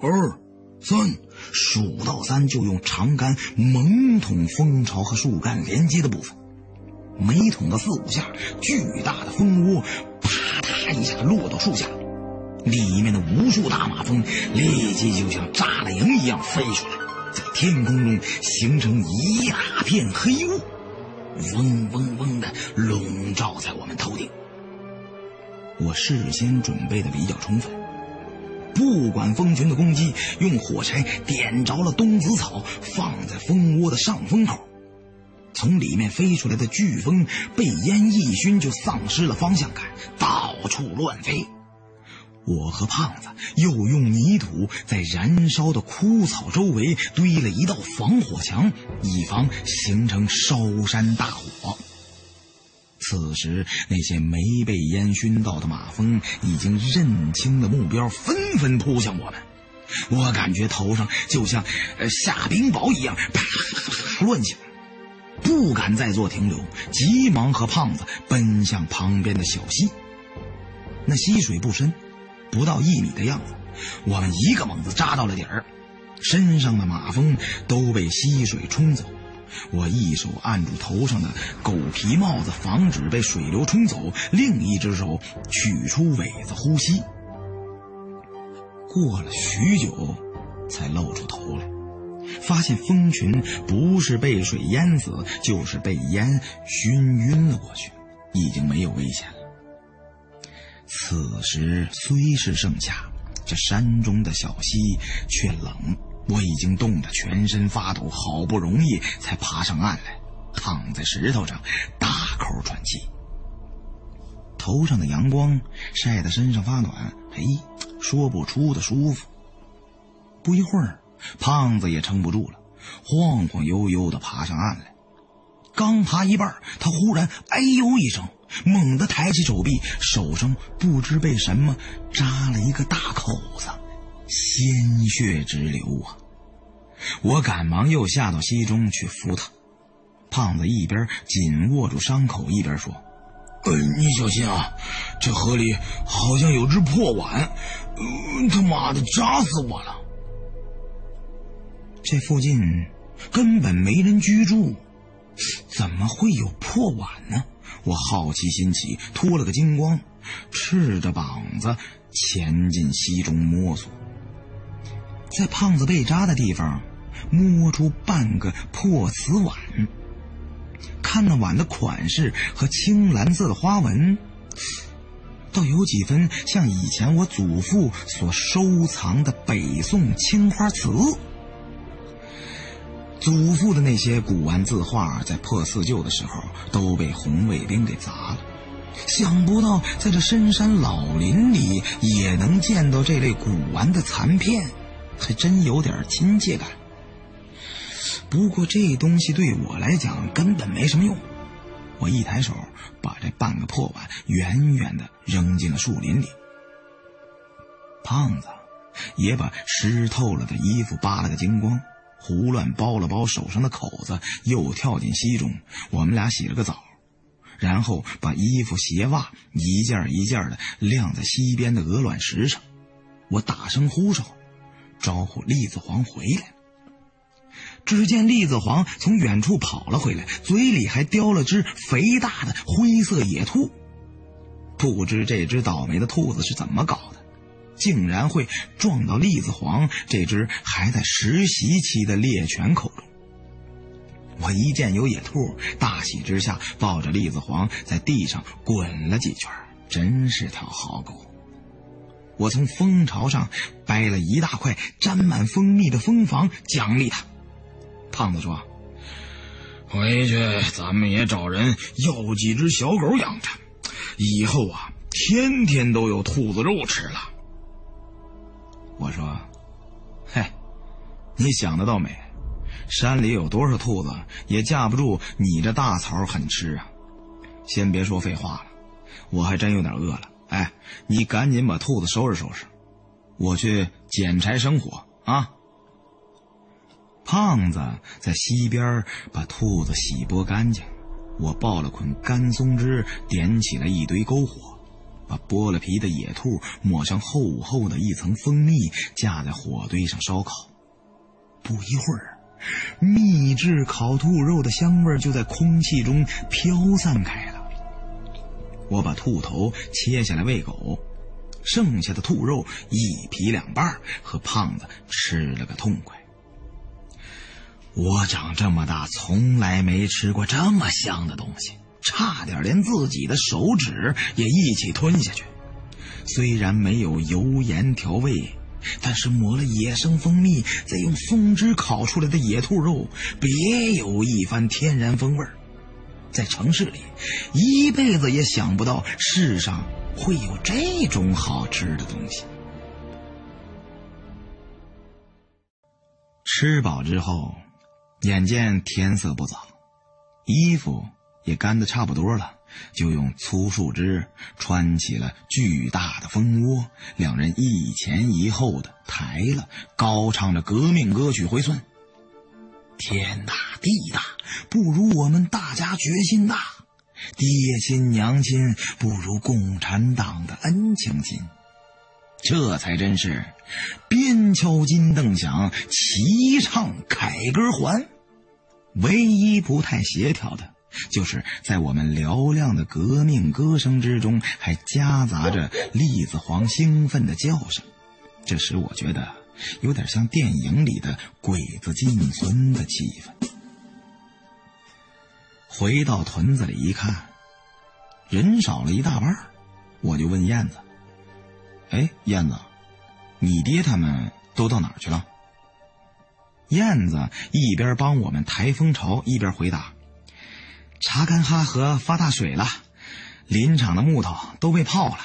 二、三，数到三就用长杆猛捅蜂巢和树干连接的部分。每捅个四五下，巨大的蜂窝啪嗒一下落到树下，里面的无数大马蜂立即就像炸了营一样飞出来，在天空中形成一大片黑雾，嗡嗡嗡的笼罩在我们头顶。我事先准备的比较充分，不管蜂群的攻击，用火柴点着了冬子草，放在蜂窝的上风口。从里面飞出来的飓风被烟一熏，就丧失了方向感，到处乱飞。我和胖子又用泥土在燃烧的枯草周围堆了一道防火墙，以防形成烧山大火。此时，那些没被烟熏到的马蜂已经认清了目标，纷纷扑向我们。我感觉头上就像下冰雹一样，啪啪啪乱响。不敢再做停留，急忙和胖子奔向旁边的小溪。那溪水不深，不到一米的样子。我们一个猛子扎到了底儿，身上的马蜂都被溪水冲走。我一手按住头上的狗皮帽子，防止被水流冲走；另一只手取出苇子呼吸。过了许久，才露出头来。发现蜂群不是被水淹死，就是被烟熏晕了过去，已经没有危险了。此时虽是盛夏，这山中的小溪却冷，我已经冻得全身发抖，好不容易才爬上岸来，躺在石头上大口喘气。头上的阳光晒得身上发暖，嘿，说不出的舒服。不一会儿。胖子也撑不住了，晃晃悠悠的爬上岸来。刚爬一半，他忽然“哎呦”一声，猛地抬起手臂，手上不知被什么扎了一个大口子，鲜血直流啊！我赶忙又下到溪中去扶他。胖子一边紧握住伤口，一边说：“呃，你小心啊，这河里好像有只破碗，呃，他妈的扎死我了！”这附近根本没人居住，怎么会有破碗呢？我好奇心起，脱了个精光，赤着膀子潜进溪中摸索，在胖子被扎的地方摸出半个破瓷碗，看那碗的款式和青蓝色的花纹，倒有几分像以前我祖父所收藏的北宋青花瓷。祖父的那些古玩字画，在破四旧的时候都被红卫兵给砸了。想不到在这深山老林里也能见到这类古玩的残片，还真有点亲切感。不过这东西对我来讲根本没什么用。我一抬手，把这半个破碗远远的扔进了树林里。胖子也把湿透了的衣服扒了个精光，胡乱包了包手上的口子，又跳进溪中。我们俩洗了个澡，然后把衣服鞋袜一件一件的晾在溪边的鹅卵石上。我大声呼哨，招呼栗子黄回来。只见栗子黄从远处跑了回来，嘴里还叼了只肥大的灰色野兔。不知这只倒霉的兔子是怎么搞的，竟然会撞到栗子黄这只还在实习期的猎犬口中。我一见有野兔，大喜之下抱着栗子黄在地上滚了几圈，真是条好狗。我从蜂巢上掰了一大块沾满蜂蜜的蜂房奖励他。胖子说：“回去咱们也找人要几只小狗养着，以后啊，天天都有兔子肉吃了。”我说：“嘿，你想得倒美！山里有多少兔子，也架不住你这大草狠吃啊！先别说废话了，我还真有点饿了。哎，你赶紧把兔子收拾收拾，我去捡柴生火啊！”胖子在溪边把兔子洗剥干净，我抱了捆干松枝，点起了一堆篝火，把剥了皮的野兔抹上厚厚的一层蜂蜜，架在火堆上烧烤。不一会儿，秘制烤兔肉的香味就在空气中飘散开了。我把兔头切下来喂狗，剩下的兔肉一劈两半，和胖子吃了个痛快。我长这么大，从来没吃过这么香的东西，差点连自己的手指也一起吞下去。虽然没有油盐调味，但是抹了野生蜂蜜，再用松脂烤出来的野兔肉，别有一番天然风味在城市里，一辈子也想不到世上会有这种好吃的东西。吃饱之后。眼见天色不早，衣服也干得差不多了，就用粗树枝穿起了巨大的蜂窝。两人一前一后的抬了，高唱着革命歌曲回村。天大地大，不如我们大家决心大；爹亲娘亲，不如共产党的恩情亲。这才真是边敲金凳响，齐唱凯歌还。唯一不太协调的，就是在我们嘹亮的革命歌声之中，还夹杂着栗子黄兴奋的叫声，这使我觉得有点像电影里的鬼子进村的气氛。回到屯子里一看，人少了一大半，我就问燕子。哎，燕子，你爹他们都到哪儿去了？燕子一边帮我们抬蜂巢，一边回答：“查干哈河发大水了，林场的木头都被泡了。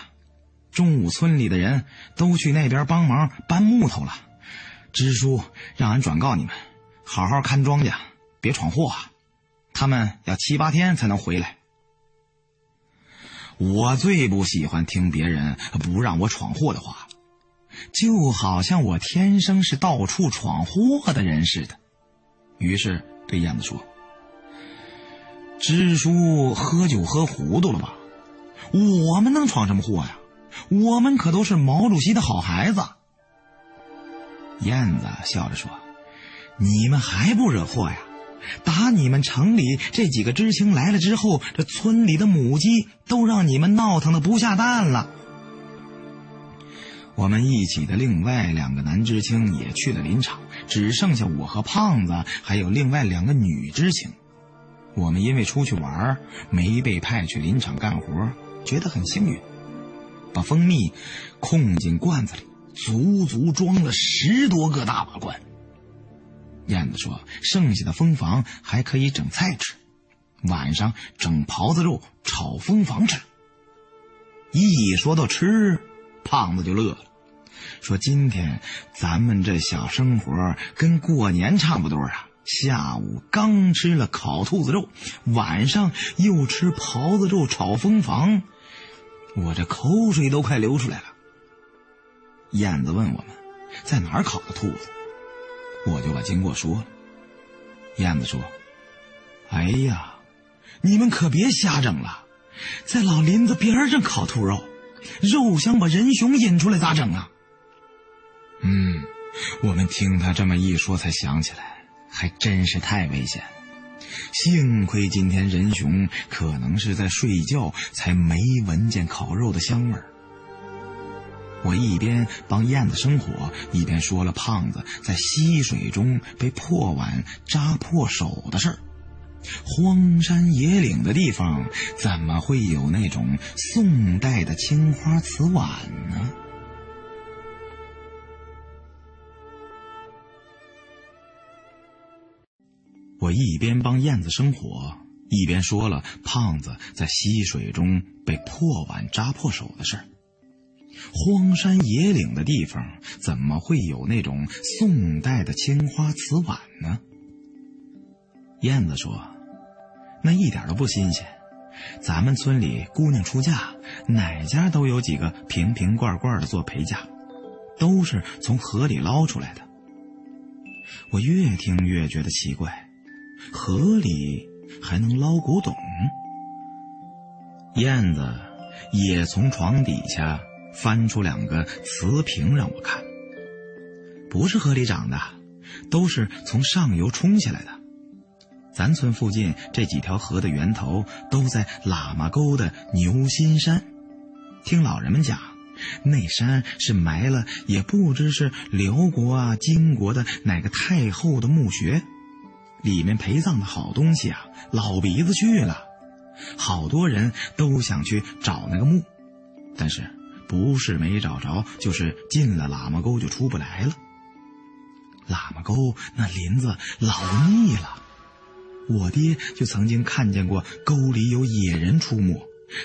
中午村里的人都去那边帮忙搬木头了。支书让俺转告你们，好好看庄稼，别闯祸。他们要七八天才能回来。”我最不喜欢听别人不让我闯祸的话，就好像我天生是到处闯祸的人似的。于是对燕子说：“支书喝酒喝糊涂了吧？我们能闯什么祸呀？我们可都是毛主席的好孩子。”燕子笑着说：“你们还不惹祸呀？”打你们城里这几个知青来了之后，这村里的母鸡都让你们闹腾的不下蛋了。我们一起的另外两个男知青也去了林场，只剩下我和胖子，还有另外两个女知青。我们因为出去玩没被派去林场干活，觉得很幸运。把蜂蜜控进罐子里，足足装了十多个大瓦罐。燕子说：“剩下的蜂房还可以整菜吃，晚上整狍子肉炒蜂房吃。”一说到吃，胖子就乐了，说：“今天咱们这小生活跟过年差不多啊！下午刚吃了烤兔子肉，晚上又吃狍子肉炒蜂房，我这口水都快流出来了。”燕子问我们：“在哪儿烤的兔子？”我就把经过说了。燕子说：“哎呀，你们可别瞎整了。”在老林子边上烤兔肉，肉香把人熊引出来咋整啊？嗯，我们听他这么一说，才想起来，还真是太危险。幸亏今天仁雄可能是在睡觉，才没闻见烤肉的香味儿。我一边帮燕子生火，一边说了胖子在溪水中被破碗扎破手的事儿。荒山野岭的地方，怎么会有那种宋代的青花瓷碗呢？我一边帮燕子生火，一边说了胖子在溪水中被破碗扎破手的事。荒山野岭的地方，怎么会有那种宋代的青花瓷碗呢？燕子说。那一点都不新鲜，咱们村里姑娘出嫁，哪家都有几个瓶瓶罐罐的做陪嫁，都是从河里捞出来的。我越听越觉得奇怪，河里还能捞古董？燕子也从床底下翻出两个瓷瓶让我看，不是河里长的，都是从上游冲下来的。咱村附近这几条河的源头都在喇嘛沟的牛心山，听老人们讲，那山是埋了也不知是辽国啊、金国的哪个太后的墓穴，里面陪葬的好东西啊，老鼻子去了，好多人都想去找那个墓，但是不是没找着，就是进了喇嘛沟就出不来了。喇嘛沟那林子老腻了。我爹就曾经看见过沟里有野人出没，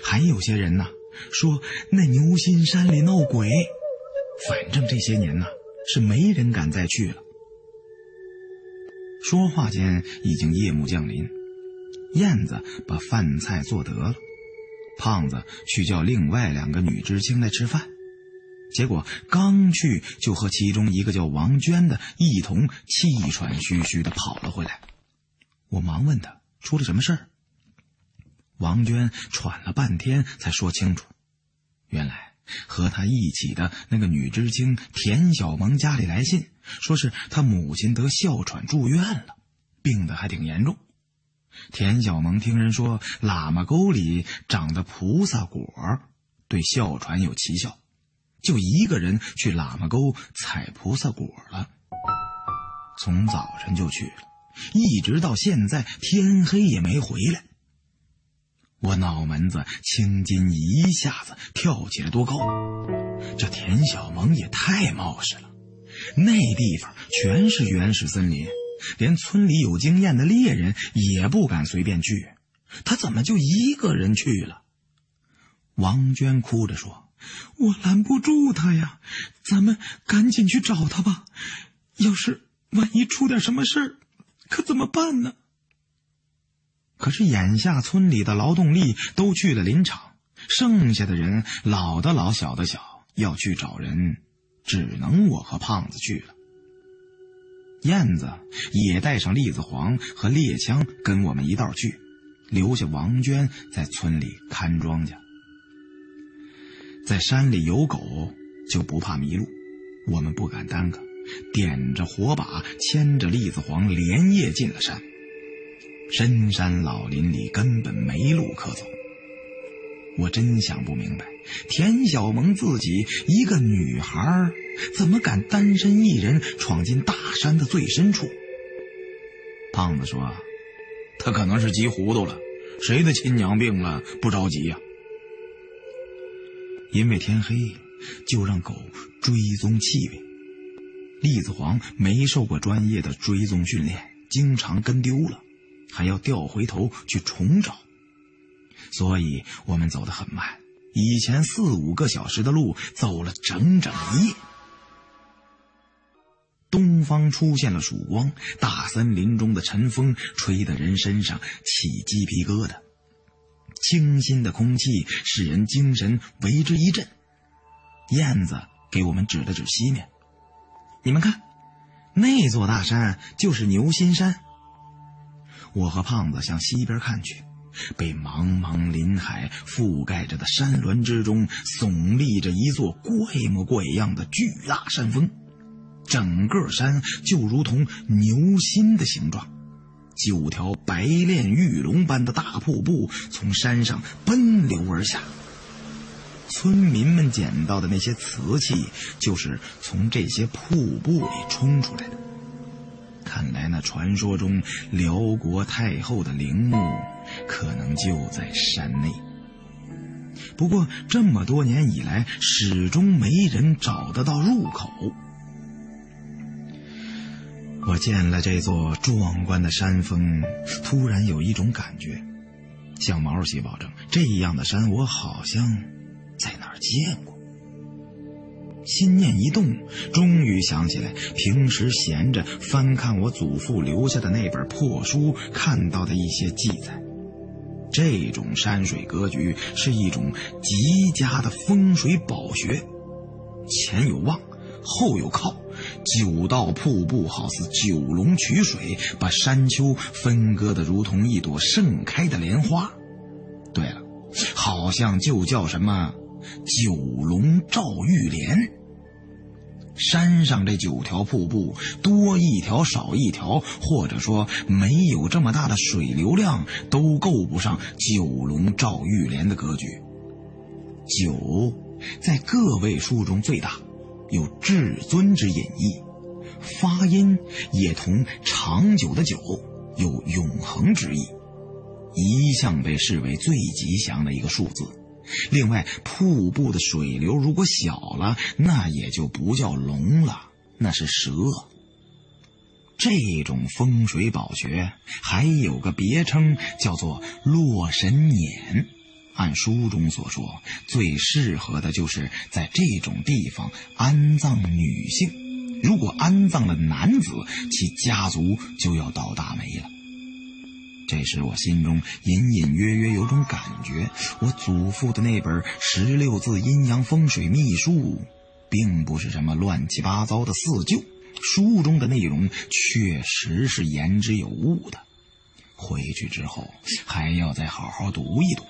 还有些人呢说那牛心山里闹鬼。反正这些年呢是没人敢再去了。说话间已经夜幕降临，燕子把饭菜做得了，胖子去叫另外两个女知青来吃饭，结果刚去就和其中一个叫王娟的一同气喘吁吁的跑了回来。我忙问他出了什么事儿。王娟喘了半天才说清楚，原来和他一起的那个女知青田小萌家里来信，说是他母亲得哮喘住院了，病得还挺严重。田小萌听人说喇嘛沟里长的菩萨果对哮喘有奇效，就一个人去喇嘛沟采菩萨果了，从早晨就去了。一直到现在天黑也没回来，我脑门子青筋一下子跳起来多高！这田小萌也太冒失了，那地方全是原始森林，连村里有经验的猎人也不敢随便去，他怎么就一个人去了？王娟哭着说：“我拦不住他呀，咱们赶紧去找他吧，要是万一出点什么事……”可怎么办呢？可是眼下村里的劳动力都去了林场，剩下的人老的老小的小，要去找人，只能我和胖子去了。燕子也带上栗子黄和猎枪跟我们一道去，留下王娟在村里看庄稼。在山里有狗就不怕迷路，我们不敢耽搁。点着火把，牵着栗子黄，连夜进了山。深山老林里根本没路可走。我真想不明白，田小萌自己一个女孩，怎么敢单身一人闯进大山的最深处？胖子说：“他可能是急糊涂了，谁的亲娘病了不着急呀？”因为天黑，就让狗追踪气味。栗子黄没受过专业的追踪训练，经常跟丢了，还要掉回头去重找，所以我们走得很慢。以前四五个小时的路，走了整整一夜。东方出现了曙光，大森林中的晨风吹得人身上起鸡皮疙瘩，清新的空气使人精神为之一振。燕子给我们指了指西面，你们看，那座大山就是牛心山。我和胖子向西边看去，被茫茫林海覆盖着的山峦之中，耸立着一座怪模怪样的巨大山峰。整个山就如同牛心的形状，九条白练玉龙般的大瀑布从山上奔流而下。村民们捡到的那些瓷器，就是从这些瀑布里冲出来的。看来那传说中辽国太后的陵墓，可能就在山内。不过这么多年以来，始终没人找得到入口。我见了这座壮观的山峰，突然有一种感觉，向毛主席保证，这样的山我好像在哪儿见过。心念一动，终于想起来平时闲着翻看我祖父留下的那本破书看到的一些记载。这种山水格局是一种极佳的风水宝学，前有望，后有靠。九道瀑布好似九龙取水，把山丘分割的如同一朵盛开的莲花。对了，好像就叫什么九龙照玉莲。山上这九条瀑布，多一条少一条，或者说没有这么大的水流量，都够不上九龙照玉莲的格局。九在个位数中最大。有至尊之隐意，发音也同长久的久有永恒之意，一向被视为最吉祥的一个数字。另外，瀑布的水流如果小了，那也就不叫龙了，那是蛇。这种风水宝穴还有个别称，叫做洛神撵。按书中所说，最适合的就是在这种地方安葬女性。如果安葬了男子，其家族就要倒大霉了。这时我心中隐隐约约有种感觉，我祖父的那本十六字阴阳风水秘术，并不是什么乱七八糟的四旧，书中的内容确实是言之有物的。回去之后还要再好好读一读。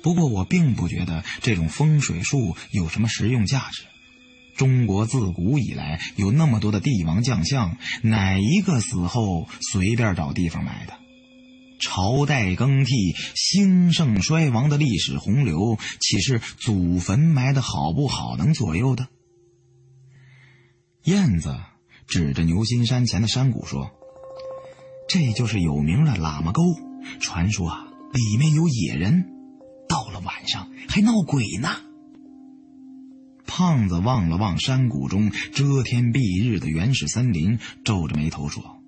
不过我并不觉得这种风水术有什么实用价值。中国自古以来有那么多的帝王将相，哪一个死后随便找地方埋的？朝代更替、兴盛衰亡的历史洪流，岂是祖坟埋的好不好能左右的？燕子指着牛心山前的山谷说：“这就是有名的喇嘛沟，传说啊，里面有野人。”到了晚上还闹鬼呢。胖子望了望山谷中遮天蔽日的原始森林，皱着眉头说：“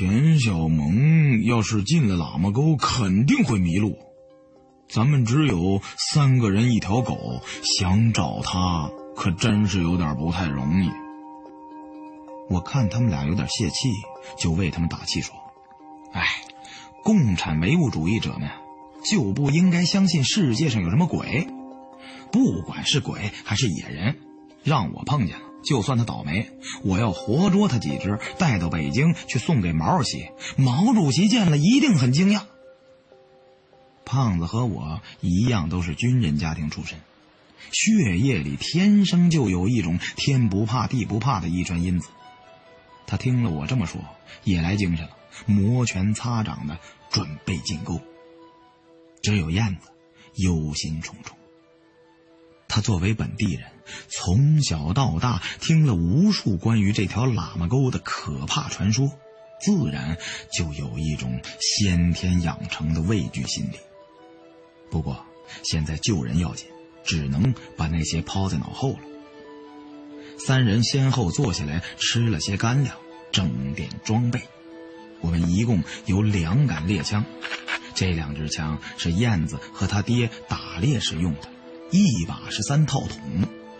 田小萌要是进了喇嘛沟，肯定会迷路。咱们只有三个人一条狗，想找他可真是有点不太容易。”我看他们俩有点泄气，就为他们打气说：“哎，共产唯物主义者们。”就不应该相信世界上有什么鬼，不管是鬼还是野人，让我碰见了，就算他倒霉，我要活捉他几只，带到北京去送给毛主席。毛主席见了一定很惊讶。胖子和我一样，都是军人家庭出身，血液里天生就有一种天不怕地不怕的遗传因子。他听了我这么说，也来精神了，摩拳擦掌的准备进攻。只有燕子忧心忡忡。他作为本地人，从小到大听了无数关于这条喇嘛沟的可怕传说，自然就有一种先天养成的畏惧心理。不过，现在救人要紧，只能把那些抛在脑后了。三人先后坐下来吃了些干粮，整点装备。我们一共有两杆猎枪，这两支枪是燕子和他爹打猎时用的，一把是三套筒，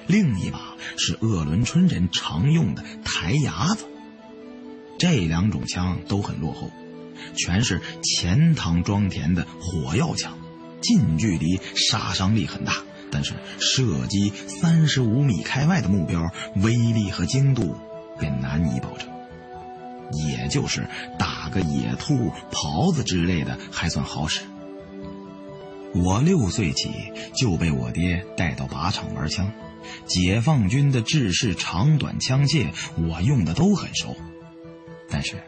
另一把是鄂伦春人常用的台牙子。这两种枪都很落后，全是钱塘庄田的火药枪，近距离杀伤力很大，但是射击三十五米开外的目标，威力和精度便难以保证。也就是打个野兔、狍子之类的还算好使。我六岁起就被我爹带到靶场玩枪，解放军的制式长短枪械我用的都很熟。但是，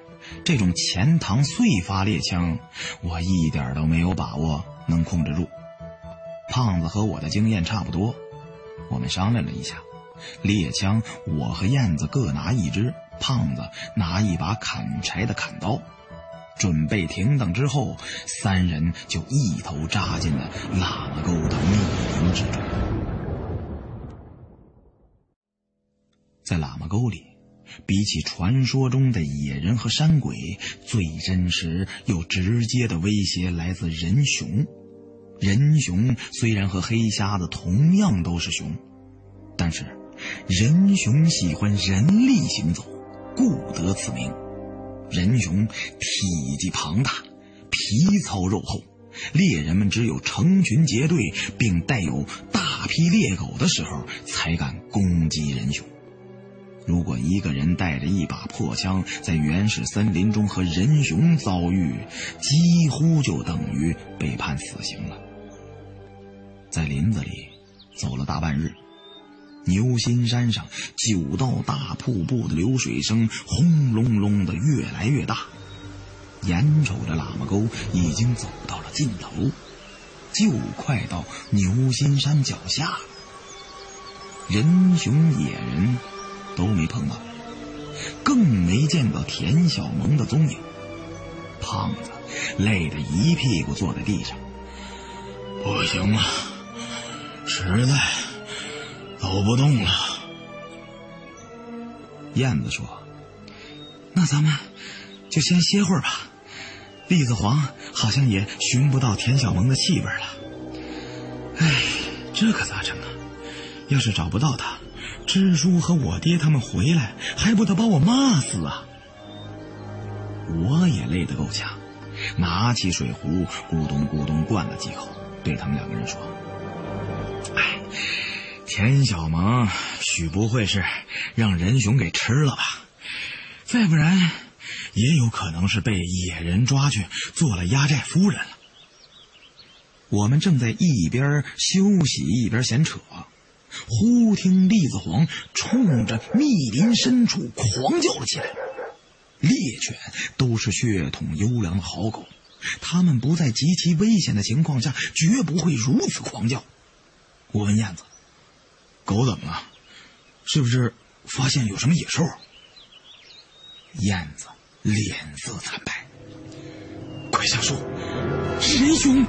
这种钱塘碎发猎枪，我一点都没有把握能控制住。胖子和我的经验差不多，我们商量了一下，猎枪我和燕子各拿一支，胖子拿一把砍柴的砍刀。准备停当之后，三人就一头扎进了喇嘛沟的密林之中。在喇嘛沟里。比起传说中的野人和山鬼，最真实又直接的威胁来自人熊。人熊虽然和黑瞎子同样都是熊，但是人熊喜欢人力行走，故得此名。人熊体积庞大，皮糙肉厚，猎人们只有成群结队并带有大批猎狗的时候，才敢攻击人熊。如果一个人带着一把破枪在原始森林中和人熊遭遇，几乎就等于被判死刑了。在林子里走了大半日，牛心山上九道大瀑布的流水声轰隆隆的越来越大，眼瞅着喇嘛沟已经走到了尽头，就快到牛心山脚下了。人熊野人。都没碰到，更没见到田小萌的踪影。胖子累得一屁股坐在地上，不行了，实在走不动了。燕子说：“那咱们就先歇会儿吧。栗子黄好像也寻不到田小萌的气味了。哎，这可咋整啊？要是找不到他……”支书和我爹他们回来，还不得把我骂死啊！我也累得够呛，拿起水壶咕咚咕咚灌了几口，对他们两个人说：“哎，田小萌许不会是让人熊给吃了吧？再不然，也有可能是被野人抓去做了压寨夫人了。”我们正在一边休息一边闲扯。忽听栗子黄冲着密林深处狂叫了起来。猎犬都是血统优良的好狗，它们不在极其危险的情况下，绝不会如此狂叫。我问燕子：“狗怎么了？是不是发现有什么野兽？”燕子脸色惨白：“快下树，是人熊！”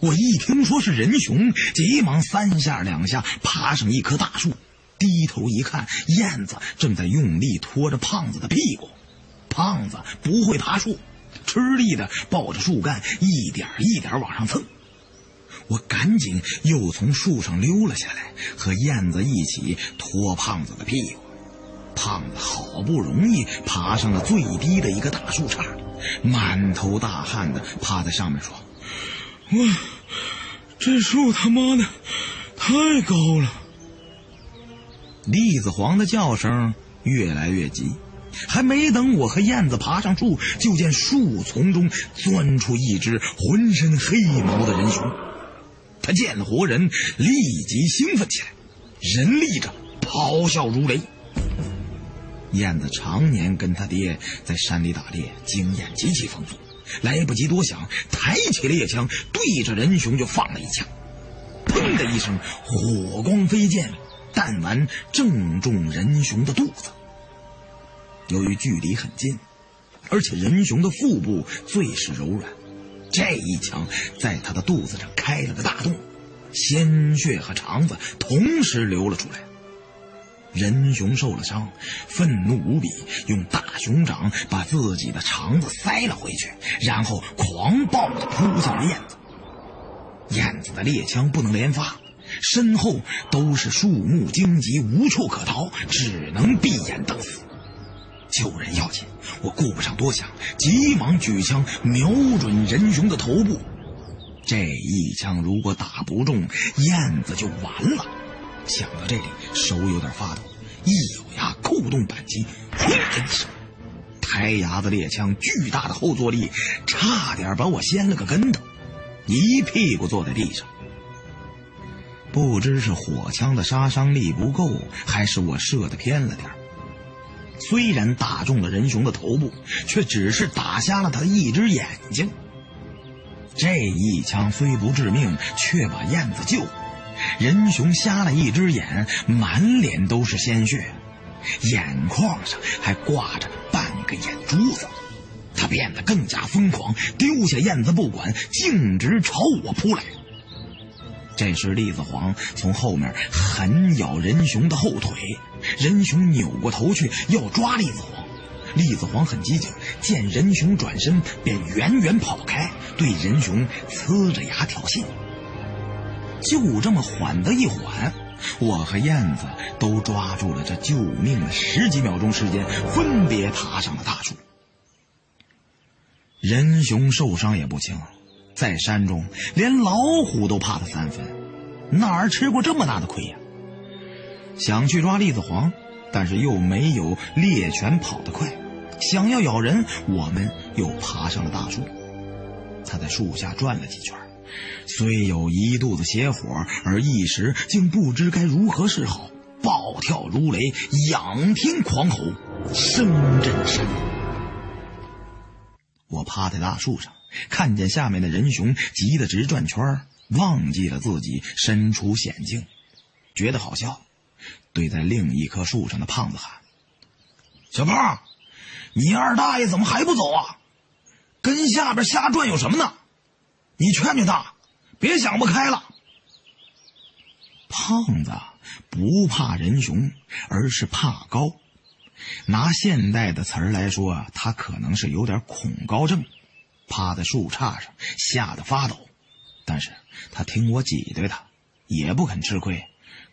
我一听说是人熊，急忙三下两下爬上一棵大树，低头一看，燕子正在用力拖着胖子的屁股。胖子不会爬树，吃力的抱着树干，一点一点往上蹭。我赶紧又从树上溜了下来，和燕子一起拖胖子的屁股。胖子好不容易爬上了最低的一个大树杈，满头大汗的趴在上面说：“我。”这树他妈的太高了！栗子黄的叫声越来越急，还没等我和燕子爬上树，就见树丛中钻出一只浑身黑毛的人熊。他见了活人，立即兴奋起来，人立着咆哮如雷。燕子常年跟他爹在山里打猎，经验极其丰富。来不及多想，抬起猎枪对着人熊就放了一枪，砰的一声，火光飞溅，弹丸正中人熊的肚子。由于距离很近，而且人熊的腹部最是柔软，这一枪在他的肚子上开了个大洞，鲜血和肠子同时流了出来。仁雄受了伤，愤怒无比，用大熊掌把自己的肠子塞了回去，然后狂暴地扑向了燕子。燕子的猎枪不能连发，身后都是树木荆棘，无处可逃，只能闭眼等死。救人要紧，我顾不上多想，急忙举枪瞄准仁雄的头部。这一枪如果打不中，燕子就完了。想到这里，手有点发抖，一咬牙，扣动扳机，轰的一声，胎牙子猎枪巨大的后坐力，差点把我掀了个跟头，一屁股坐在地上。不知是火枪的杀伤力不够，还是我射的偏了点虽然打中了仁雄的头部，却只是打瞎了他一只眼睛。这一枪虽不致命，却把燕子救。仁雄瞎了一只眼，满脸都是鲜血，眼眶上还挂着半个眼珠子。他变得更加疯狂，丢下燕子不管，径直朝我扑来。这时，栗子黄从后面狠咬仁雄的后腿，仁雄扭过头去要抓栗子黄。栗子黄很机警，见仁雄转身，便远远跑开，对仁雄呲着牙挑衅。就这么缓的一缓，我和燕子都抓住了这救命的十几秒钟时间，分别爬上了大树。仁雄受伤也不轻，在山中连老虎都怕他三分，哪儿吃过这么大的亏呀？想去抓栗子黄，但是又没有猎犬跑得快，想要咬人，我们又爬上了大树。他在树下转了几圈。虽有一肚子邪火，而一时竟不知该如何是好，暴跳如雷，仰天狂吼，声震山。我趴在大树上，看见下面的仁雄急得直转圈，忘记了自己身处险境，觉得好笑，对在另一棵树上的胖子喊：“小胖，你二大爷怎么还不走啊？跟下边瞎转悠什么呢？你劝劝他。”别想不开了。胖子不怕人熊，而是怕高。拿现代的词儿来说，他可能是有点恐高症，趴在树杈上吓得发抖。但是他听我挤兑他，也不肯吃亏，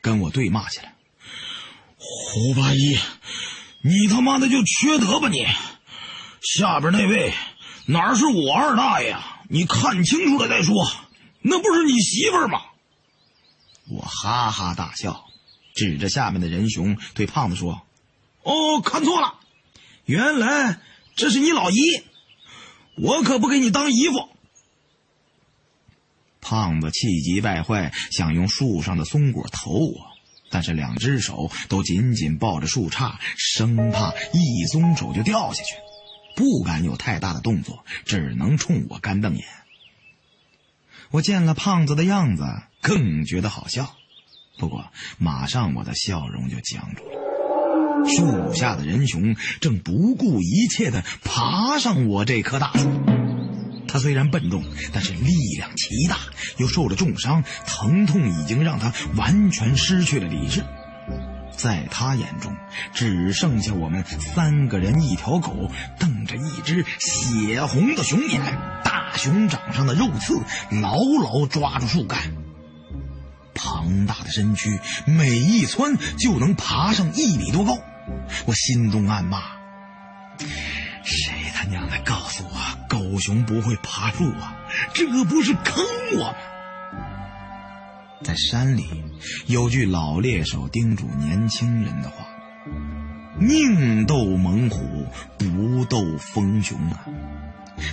跟我对骂起来：“胡八一，你他妈的就缺德吧你！下边那位哪是我二大爷？你看清楚了再说。”那不是你媳妇吗？我哈哈大笑，指着下面的仁雄对胖子说：“哦，看错了，原来这是你老姨，我可不给你当姨夫。”胖子气急败坏，想用树上的松果投我，但是两只手都紧紧抱着树杈，生怕一松手就掉下去，不敢有太大的动作，只能冲我干瞪眼。我见了胖子的样子，更觉得好笑。不过马上我的笑容就僵住了。树下的人熊正不顾一切的爬上我这棵大树。他虽然笨重，但是力量奇大，又受了重伤，疼痛已经让他完全失去了理智。在他眼中，只剩下我们三个人一条狗，瞪着一只血红的熊眼，大熊掌上的肉刺牢牢抓住树干。庞大的身躯，每一窜就能爬上一米多高。我心中暗骂：谁他娘的告诉我狗熊不会爬树啊？这不是坑我吗？在山里，有句老猎手叮嘱年轻人的话：“宁斗猛虎，不斗疯熊啊！”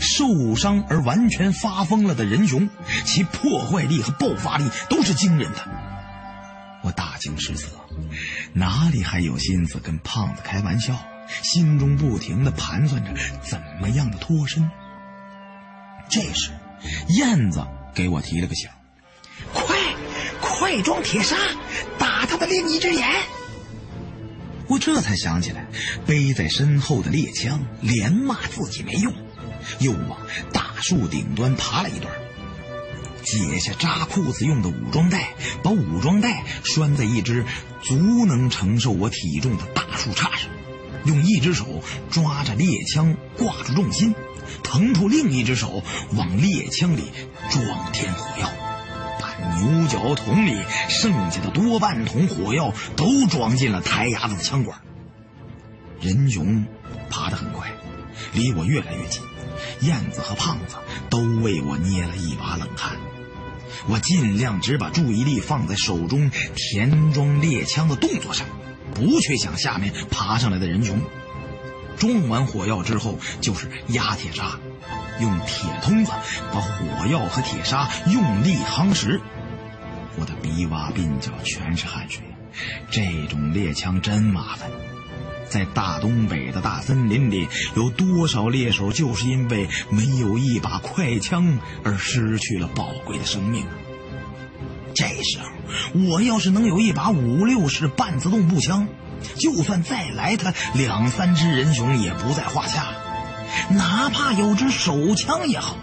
受伤而完全发疯了的人熊，其破坏力和爆发力都是惊人的。我大惊失色，哪里还有心思跟胖子开玩笑？心中不停的盘算着怎么样的脱身。这时，燕子给我提了个醒：“快！”快装铁砂，打他的另一只眼！我这才想起来背在身后的猎枪，连骂自己没用。又往大树顶端爬了一段，解下扎裤子用的武装带，把武装带拴在一只足能承受我体重的大树杈上，用一只手抓着猎枪挂住重心，腾出另一只手往猎枪里装填火药，把牛角桶里剩下的多半桶火药都装进了台牙子的枪管。仁雄爬得很快，离我越来越近。燕子和胖子都为我捏了一把冷汗。我尽量只把注意力放在手中填装猎枪的动作上，不去想下面爬上来的人群。装完火药之后，就是压铁砂，用铁通子把火药和铁砂用力夯实。我的鼻洼鬓角全是汗水，这种猎枪真麻烦。在大东北的大森林里，有多少猎手就是因为没有一把快枪而失去了宝贵的生命！这时候，我要是能有一把五六式半自动步枪，就算再来他两三只人熊也不在话下，哪怕有支手枪也好。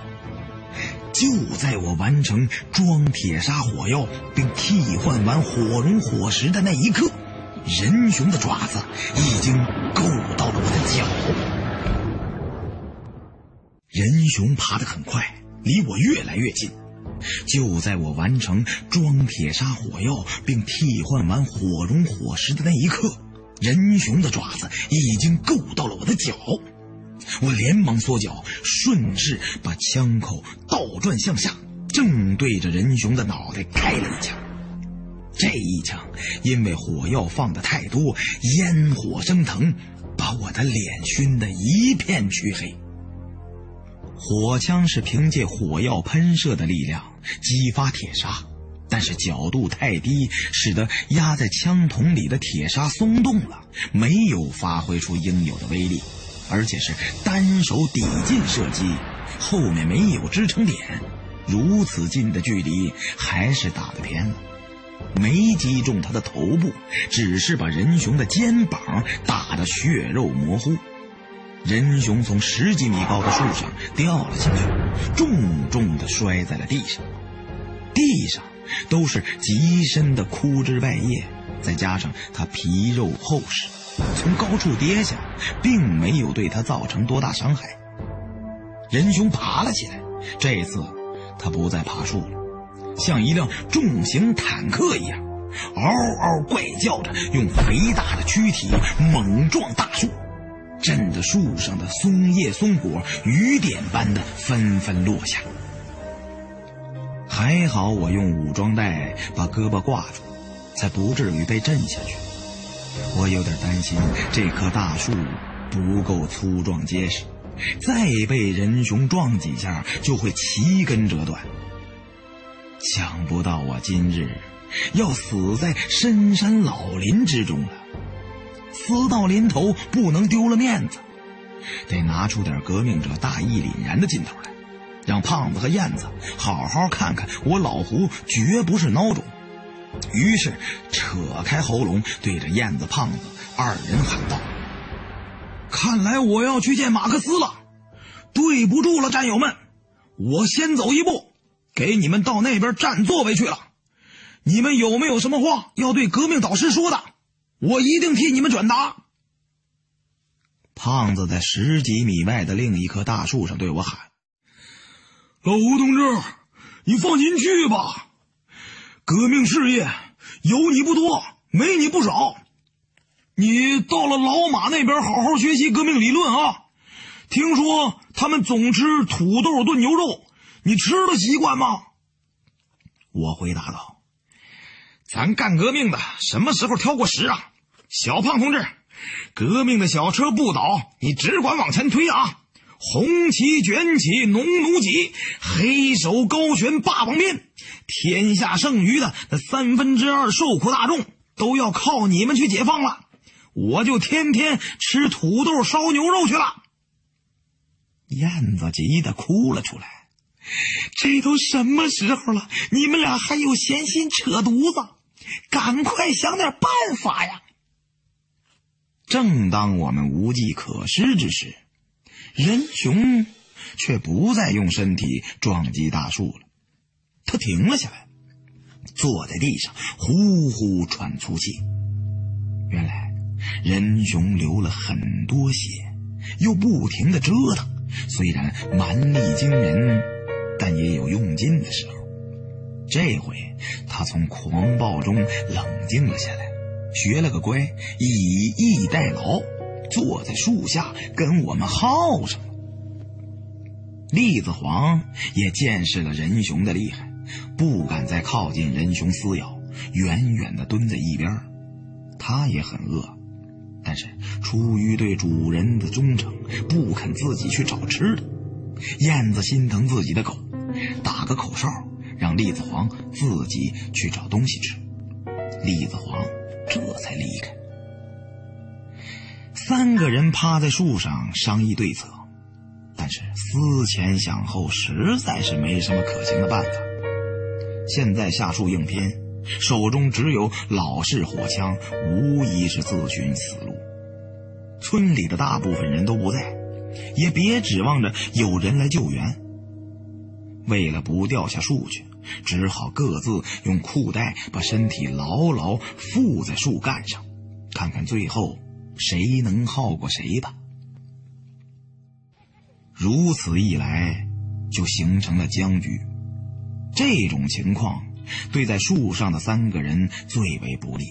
就在我完成装铁砂火药并替换完火绒火石的那一刻。人熊的爪子已经够到了我的脚，人熊爬得很快，离我越来越近。就在我完成装铁砂火药并替换完火绒火石的那一刻，人熊的爪子已经够到了我的脚。我连忙缩脚，顺势把枪口倒转向下，正对着人熊的脑袋开了一枪。这一枪，因为火药放的太多，烟火升腾，把我的脸熏得一片黢黑。火枪是凭借火药喷射的力量激发铁砂，但是角度太低，使得压在枪筒里的铁砂松动了，没有发挥出应有的威力，而且是单手抵近射击，后面没有支撑点，如此近的距离还是打得偏了。没击中他的头部，只是把仁雄的肩膀打得血肉模糊。仁雄从十几米高的树上掉了下去，重重地摔在了地上。地上都是极深的枯枝败叶，再加上他皮肉厚实，从高处跌下，并没有对他造成多大伤害。仁雄爬了起来，这次他不再爬树了。像一辆重型坦克一样，嗷嗷怪叫着，用肥大的躯体猛撞大树，震得树上的松叶松果雨点般的纷纷落下。还好我用武装带把胳膊挂住，才不至于被震下去。我有点担心这棵大树不够粗壮结实，再被人熊撞几下就会齐根折断。想不到我今日要死在深山老林之中了，死到临头不能丢了面子，得拿出点革命者大义凛然的劲头来，让胖子和燕子好好看看我老胡绝不是孬种。于是扯开喉咙，对着燕子、胖子二人喊道：“看来我要去见马克思了，对不住了，战友们，我先走一步。”给你们到那边占座位去了，你们有没有什么话要对革命导师说的？我一定替你们转达。胖子在十几米外的另一棵大树上对我喊：“老吴同志，你放心去吧，革命事业有你不多，没你不少。你到了老马那边，好好学习革命理论啊！听说他们总吃土豆炖牛肉。”你吃的习惯吗？我回答道：“咱干革命的什么时候挑过食啊？小胖同志，革命的小车不倒，你只管往前推啊！红旗卷起，农奴挤，黑手高悬，霸王鞭，天下剩余的那三分之二受苦大众都要靠你们去解放了。我就天天吃土豆烧牛肉去了。”燕子急得哭了出来。这都什么时候了，你们俩还有闲心扯犊子？赶快想点办法呀！正当我们无计可施之时，仁雄却不再用身体撞击大树了。他停了下来，坐在地上，呼呼喘粗气。原来，仁雄流了很多血，又不停的折腾，虽然蛮力惊人，但也有用尽的时候。这回，他从狂暴中冷静了下来，学了个乖，以逸待劳，坐在树下跟我们耗上了。栗子黄也见识了人熊的厉害。不敢再靠近人熊撕咬，远远的蹲在一边。他也很饿，但是出于对主人的忠诚，不肯自己去找吃的。燕子心疼自己的狗，打个口哨，让栗子黄自己去找东西吃。栗子黄这才离开。三个人趴在树上商议对策，但是思前想后，实在是没什么可行的办法。现在下树应天，手中只有老式火枪，无疑是自寻死路。村里的大部分人都不在，也别指望着有人来救援。为了不掉下树去，只好各自用裤带把身体牢牢附在树干上，看看最后谁能耗过谁吧。如此一来，就形成了僵局。这种情况对在树上的三个人最为不利。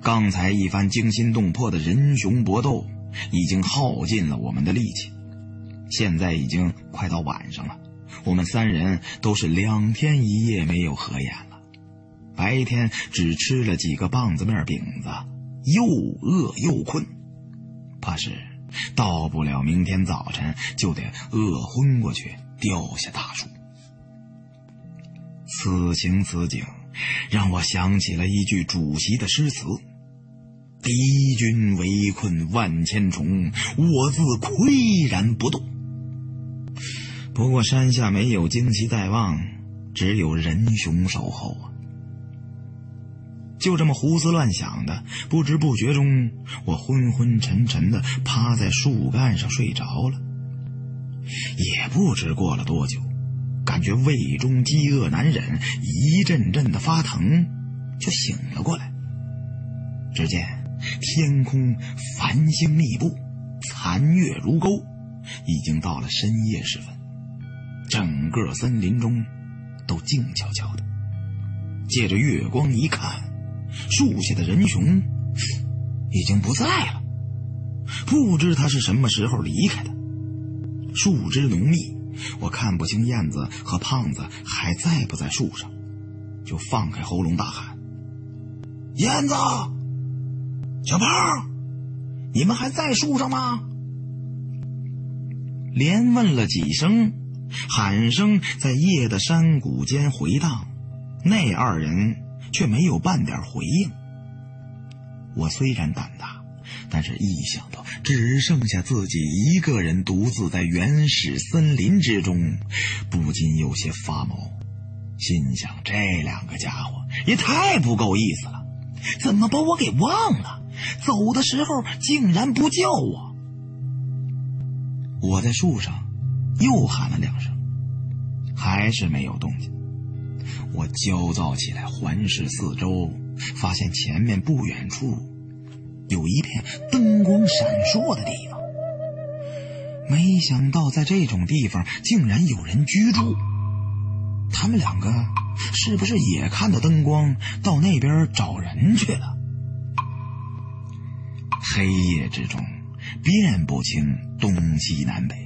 刚才一番惊心动魄的人熊搏斗已经耗尽了我们的力气，现在已经快到晚上了，我们三人都是两天一夜没有合眼了。白天只吃了几个棒子面饼子，又饿又困，怕是到不了明天早晨就得饿昏过去，掉下大树。此情此景，让我想起了一句主席的诗词：“敌军围困万千重，我自岿然不动。”不过山下没有旌旗在望，只有仁雄守候啊！就这么胡思乱想的，不知不觉中，我昏昏沉沉的趴在树干上睡着了。也不知过了多久。感觉胃中饥饿难忍，一阵阵的发疼，就醒了过来。只见天空繁星密布，残月如钩，已经到了深夜时分，整个森林中都静悄悄的。借着月光一看，树下的人熊已经不在了，不知他是什么时候离开的。树枝浓密。我看不清燕子和胖子还在不在树上，就放开喉咙大喊：“燕子，小胖，你们还在树上吗？”连问了几声，喊声在夜的山谷间回荡，那二人却没有半点回应。我虽然胆大。但是，一想到只剩下自己一个人独自在原始森林之中，不禁有些发毛。心想：这两个家伙也太不够意思了，怎么把我给忘了？走的时候竟然不叫我！我在树上又喊了两声，还是没有动静。我焦躁起来，环视四周，发现前面不远处。有一片灯光闪烁的地方，没想到在这种地方竟然有人居住。他们两个是不是也看到灯光，到那边找人去了？黑夜之中，辨不清东西南北，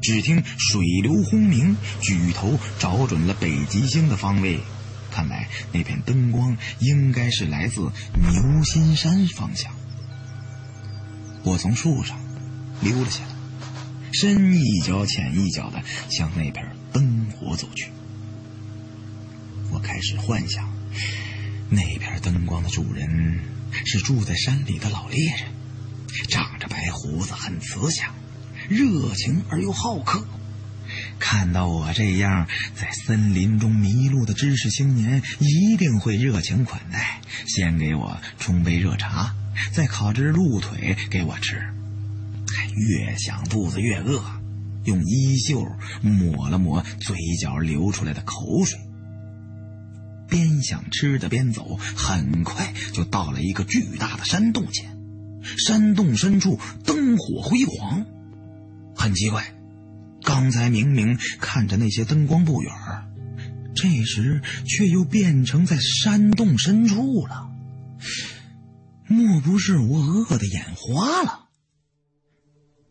只听水流轰鸣，举头找准了北极星的方位。看来那片灯光应该是来自牛心山方向。我从树上溜了下来，深一脚浅一脚的向那片灯火走去。我开始幻想，那片灯光的主人是住在山里的老猎人，长着白胡子，很慈祥、热情而又好客。看到我这样在森林中迷路的知识青年，一定会热情款待，先给我冲杯热茶。再烤只鹿腿给我吃，越想肚子越饿，用衣袖抹了抹嘴角流出来的口水。边想吃的边走，很快就到了一个巨大的山洞前。山洞深处灯火辉煌，很奇怪，刚才明明看着那些灯光不远，这时却又变成在山洞深处了。莫不是我饿得眼花了？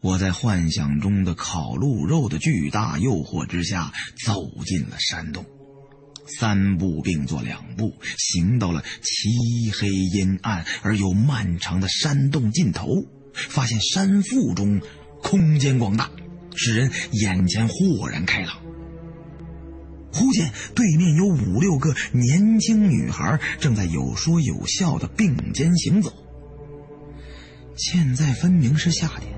我在幻想中的烤鹿肉的巨大诱惑之下，走进了山洞。三步并作两步，行到了漆黑阴暗而又漫长的山洞尽头，发现山腹中空间广大，使人眼前豁然开朗。忽见对面有五六个年轻女孩正在有说有笑的并肩行走。现在分明是夏天。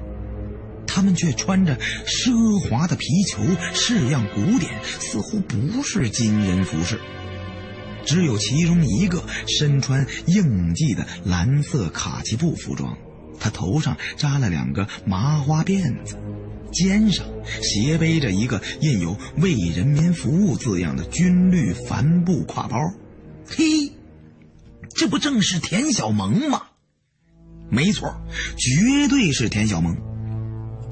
他们却穿着奢华的皮球，式样古典，似乎不是金人服饰。只有其中一个身穿应季的蓝色卡其布服装，他头上扎了两个麻花辫子，肩上斜背着一个印有“为人民服务”字样的军绿帆布挎包。嘿，这不正是田小萌吗？没错，绝对是田小萌。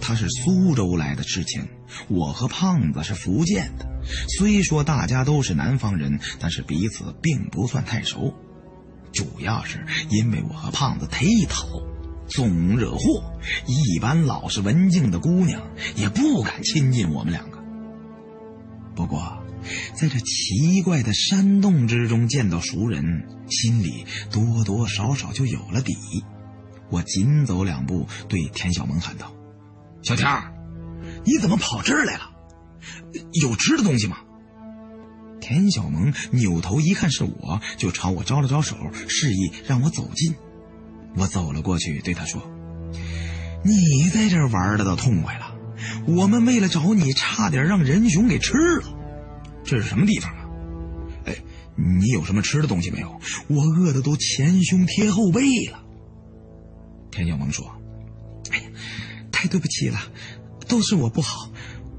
他是苏州来的知青，我和胖子是福建的。虽说大家都是南方人，但是彼此并不算太熟。主要是因为我和胖子忒讨，总惹祸，一般老实文静的姑娘也不敢亲近我们两个。不过，在这奇怪的山洞之中见到熟人，心里多多少少就有了底。我紧走两步，对田小萌喊道。小天儿，你怎么跑这儿来了？有吃的东西吗？田小萌扭头一看是我，就朝我招了招手，示意让我走近。我走了过去，对他说：“你在这玩的倒痛快了，我们为了找你，差点让人熊给吃了。这是什么地方啊？哎，你有什么吃的东西没有？我饿的都前胸贴后背了。”田小萌说。哎呀太对不起了，都是我不好。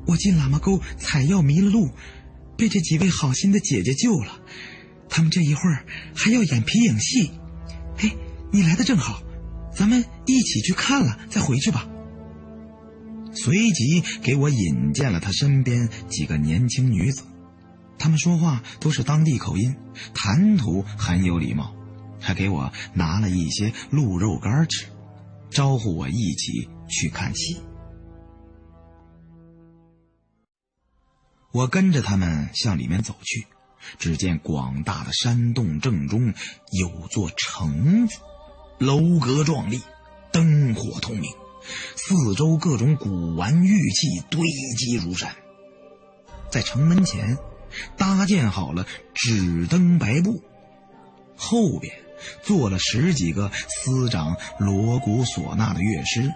我进喇嘛沟采药迷了路，被这几位好心的姐姐救了。他们这一会儿还要演皮影戏。你来的正好，咱们一起去看了再回去吧。随即给我引荐了他身边几个年轻女子，她们说话都是当地口音，谈吐很有礼貌，还给我拿了一些鹿肉干吃，招呼我一起。去看戏，我跟着他们向里面走去。只见广大的山洞正中有座城子，楼阁壮丽，灯火通明，四周各种古玩玉器堆积如山。在城门前搭建好了纸灯白布，后边坐了十几个司掌锣鼓唢呐的乐师。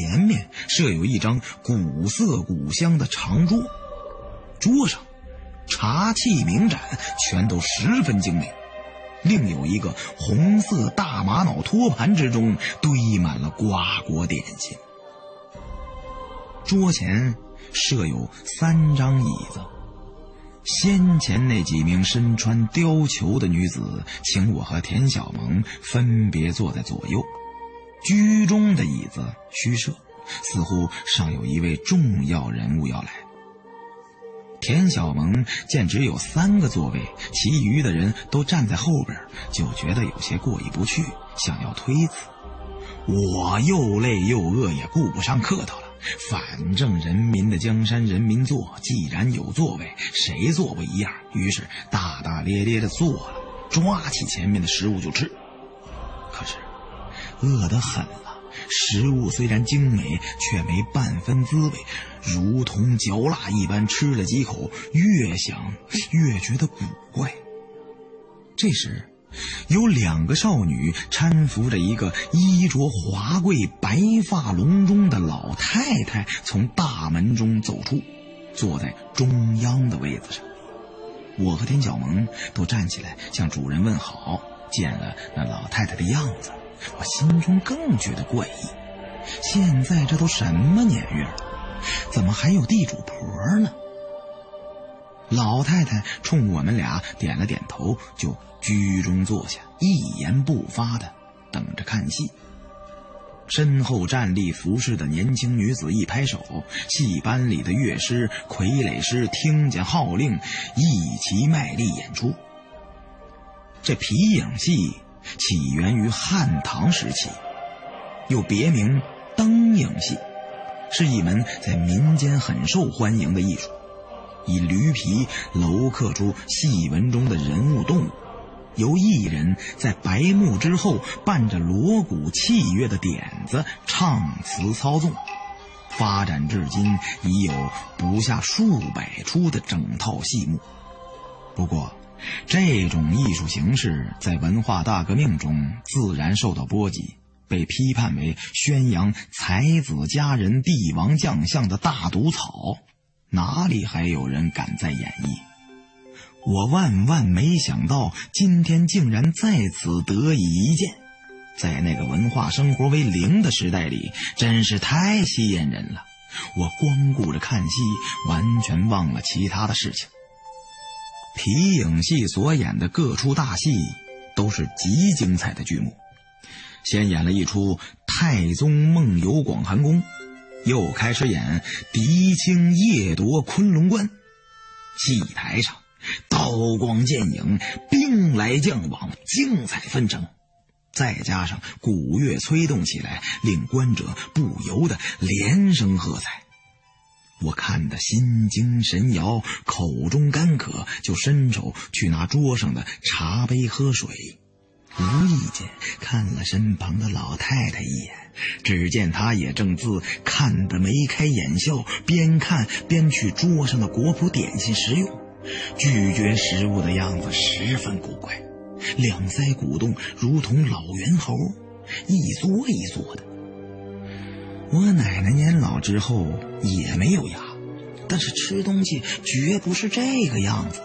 前面设有一张古色古香的长桌，桌上茶器名盏全都十分精美，另有一个红色大玛瑙托盘，之中堆满了瓜果点心。桌前设有三张椅子，先前那几名身穿貂裘的女子，请我和田小萌分别坐在左右。居中的椅子虚设，似乎尚有一位重要人物要来。田小萌见只有三个座位，其余的人都站在后边，就觉得有些过意不去，想要推辞。我又累又饿，也顾不上客套了。反正人民的江山人民坐，既然有座位，谁坐不一样？于是大大咧咧的坐了，抓起前面的食物就吃。可是。饿得很了，食物虽然精美，却没半分滋味，如同嚼蜡一般。吃了几口，越想越觉得古怪。这时，有两个少女搀扶着一个衣着华贵、白发隆中的老太太从大门中走出，坐在中央的位子上。我和田小萌都站起来向主人问好，见了那老太太的样子。我心中更觉得怪异，现在这都什么年月了，怎么还有地主婆呢？老太太冲我们俩点了点头，就居中坐下，一言不发的等着看戏。身后站立服侍的年轻女子一拍手，戏班里的乐师、傀儡师听见号令，一齐卖力演出。这皮影戏起源于汉唐时期，又别名灯影戏，是一门在民间很受欢迎的艺术。以驴皮镂刻出戏文中的人物动物，由艺人在白幕之后伴着锣鼓器乐的点子唱词操纵，发展至今已有不下数百出的整套戏目。不过，这种艺术形式在文化大革命中自然受到波及，被批判为宣扬才子佳人、帝王将相的大毒草。哪里还有人敢再演绎？我万万没想到，今天竟然在此得以一见。在那个文化生活为零的时代里，真是太吸引人了。我光顾着看戏，完全忘了其他的事情。皮影戏所演的各出大戏，都是极精彩的剧目。先演了一出《太宗梦游广寒宫》。又开始演狄青夜夺昆仑关，戏台上刀光剑影、兵来将往，精彩纷呈。再加上鼓乐催动起来，令观者不由得连声喝彩。我看得心惊神摇，口中干渴，就伸手去拿桌上的茶杯喝水。无意间看了身旁的老太太一眼，只见她也正自看得眉开眼笑，边看边去桌上的果脯点心食用，咀嚼食物的样子十分古怪，两腮鼓动，如同老猿猴，一缩一缩的。我奶奶年老之后也没有牙，但是吃东西绝不是这个样子。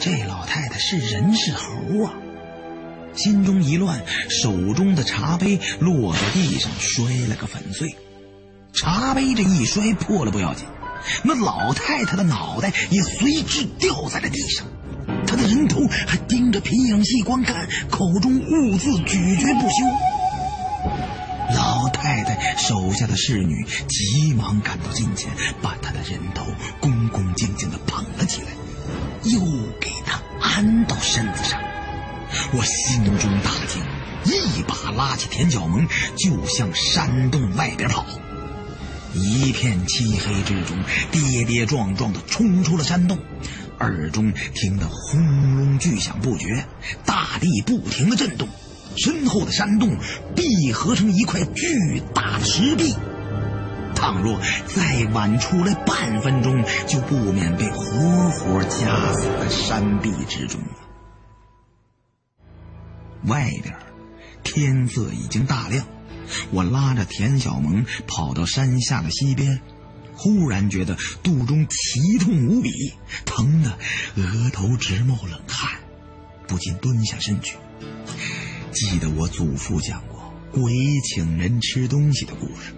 这老太太是人是猴啊？心中一乱，手中的茶杯落在地上，摔了个粉碎。茶杯这一摔破了不要紧，那老太太的脑袋也随之掉在了地上。她的人头还盯着皮影戏观看，口中兀自咀嚼不休。老太太手下的侍女急忙赶到近前，把她的人头恭恭敬敬地捧了起来，又给她安到身子上。我心中大惊，一把拉起田小萌，就向山洞外边跑。一片漆黑之中，跌跌撞撞地冲出了山洞，耳中听得轰隆巨响不绝，大地不停地震动，身后的山洞闭合成一块巨大的石壁。倘若再晚出来半分钟，就不免被活活夹死在山壁之中。外边，天色已经大亮。我拉着田小萌跑到山下的溪边，忽然觉得肚中奇痛无比，疼得额头直冒冷汗，不禁蹲下身去。记得我祖父讲过鬼请人吃东西的故事，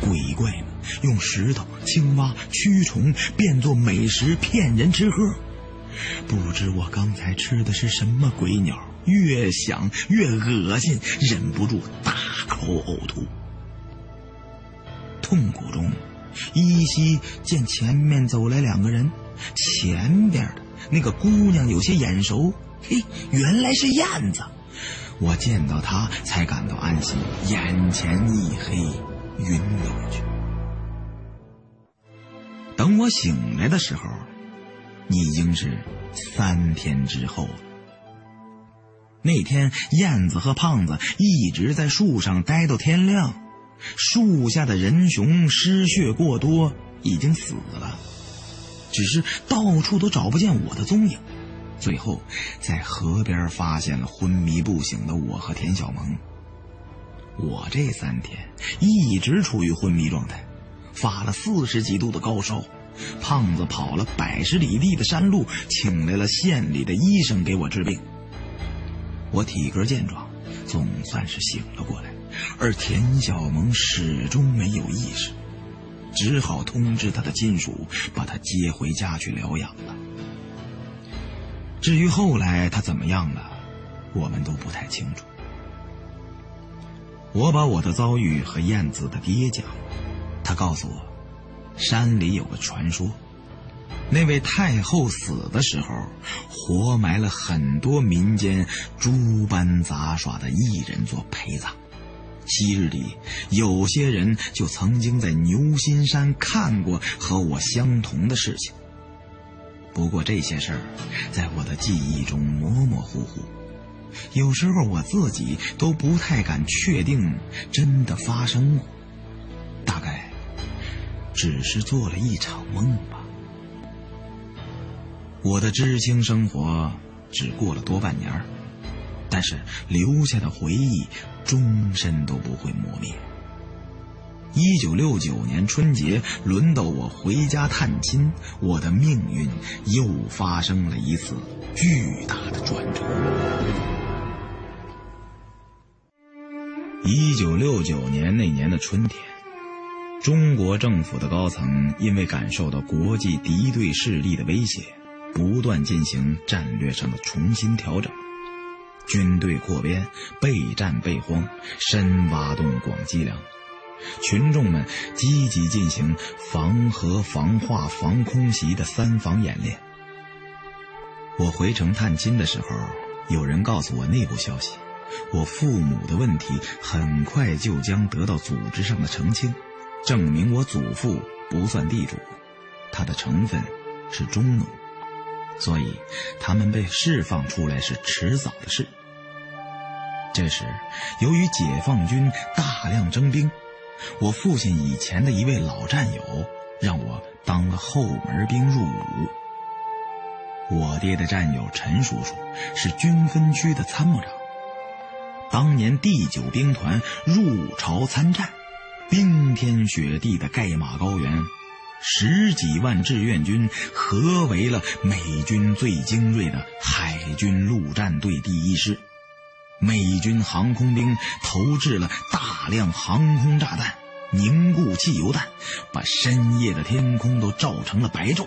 鬼怪们用石头、青蛙、蛆虫变作美食骗人吃喝。不知我刚才吃的是什么鬼鸟。越想越恶心，忍不住大口呕吐。痛苦中，依稀见前面走来两个人，前边的那个姑娘有些眼熟，嘿，原来是燕子。我见到她才感到安心，眼前一黑，晕了过去。等我醒来的时候，已经是三天之后了。那天，燕子和胖子一直在树上待到天亮。树下的人熊失血过多，已经死了，只是到处都找不见我的踪影。最后，在河边发现了昏迷不醒的我和田小萌。我这三天一直处于昏迷状态，发了四十几度的高烧。胖子跑了百十里地的山路，请来了县里的医生给我治病。我体格健壮，总算是醒了过来，而田小萌始终没有意识。只好通知他的亲属把他接回家去疗养了。至于后来他怎么样了，我们都不太清楚。我把我的遭遇和燕子的爹讲，他告诉我，山里有个传说，那位太后死的时候，活埋了很多民间诸般杂耍的艺人做陪葬。昔日里，有些人就曾经在牛心山看过和我相同的事情。不过这些事儿，在我的记忆中模模糊糊。有时候我自己都不太敢确定真的发生过，大概只是做了一场梦吧。我的知青生活只过了多半年，但是留下的回忆终身都不会磨灭。一九六九年春节，轮到我回家探亲，我的命运又发生了一次巨大的转折。一九六九年那年的春天，中国政府的高层因为感受到国际敌对势力的威胁，不断进行战略上的重新调整，军队扩编，备战备荒，深挖洞，广积粮，群众们积极进行防核、防化、防空袭的三防演练。我回城探亲的时候，有人告诉我内部消息。我父母的问题很快就将得到组织上的澄清，证明我祖父不算地主，他的成分是中农，所以他们被释放出来是迟早的事。这时，由于解放军大量征兵，我父亲以前的一位老战友让我当了后门兵入伍。我爹的战友陈叔叔是军分区的参谋长。当年第九兵团入朝参战，冰天雪地的盖马高原，十几万志愿军合围了美军最精锐的海军陆战队第一师，美军航空兵投掷了大量航空炸弹、凝固汽油弹，把深夜的天空都照成了白昼。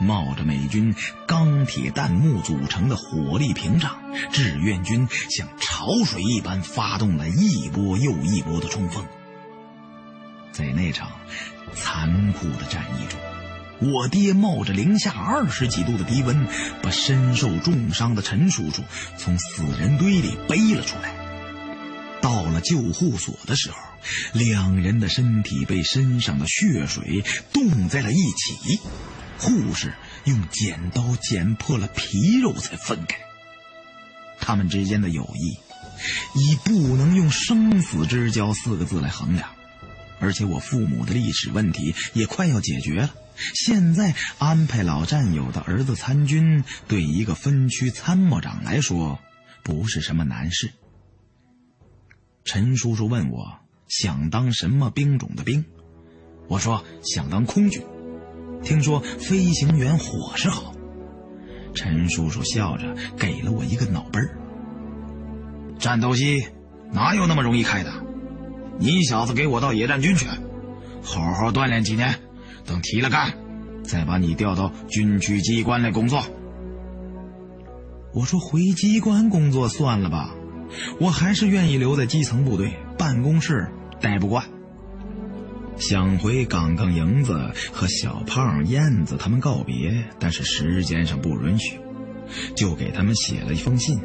冒着美军钢铁弹幕组成的火力屏障，志愿军像潮水一般发动了一波又一波的冲锋。在那场残酷的战役中，我爹冒着零下二十几度的低温，把身受重伤的陈叔叔从死人堆里背了出来。到了救护所的时候，两人的身体被身上的血水冻在了一起。护士用剪刀剪破了皮肉才分开。他们之间的友谊，已不能用生死之交四个字来衡量。而且我父母的历史问题也快要解决了。现在安排老战友的儿子参军，对一个分区参谋长来说，不是什么难事。陈叔叔问我想当什么兵种的兵，我说想当空军。听说飞行员伙食好，陈叔叔笑着给了我一个脑杯儿。战斗机哪有那么容易开的？你小子给我到野战军去，好好锻炼几年，等提了干，再把你调到军区机关来工作。我说回机关工作算了吧，我还是愿意留在基层部队办公室待不惯。想回岗岗营子和小胖、燕子他们告别，但是时间上不允许，就给他们写了一封信，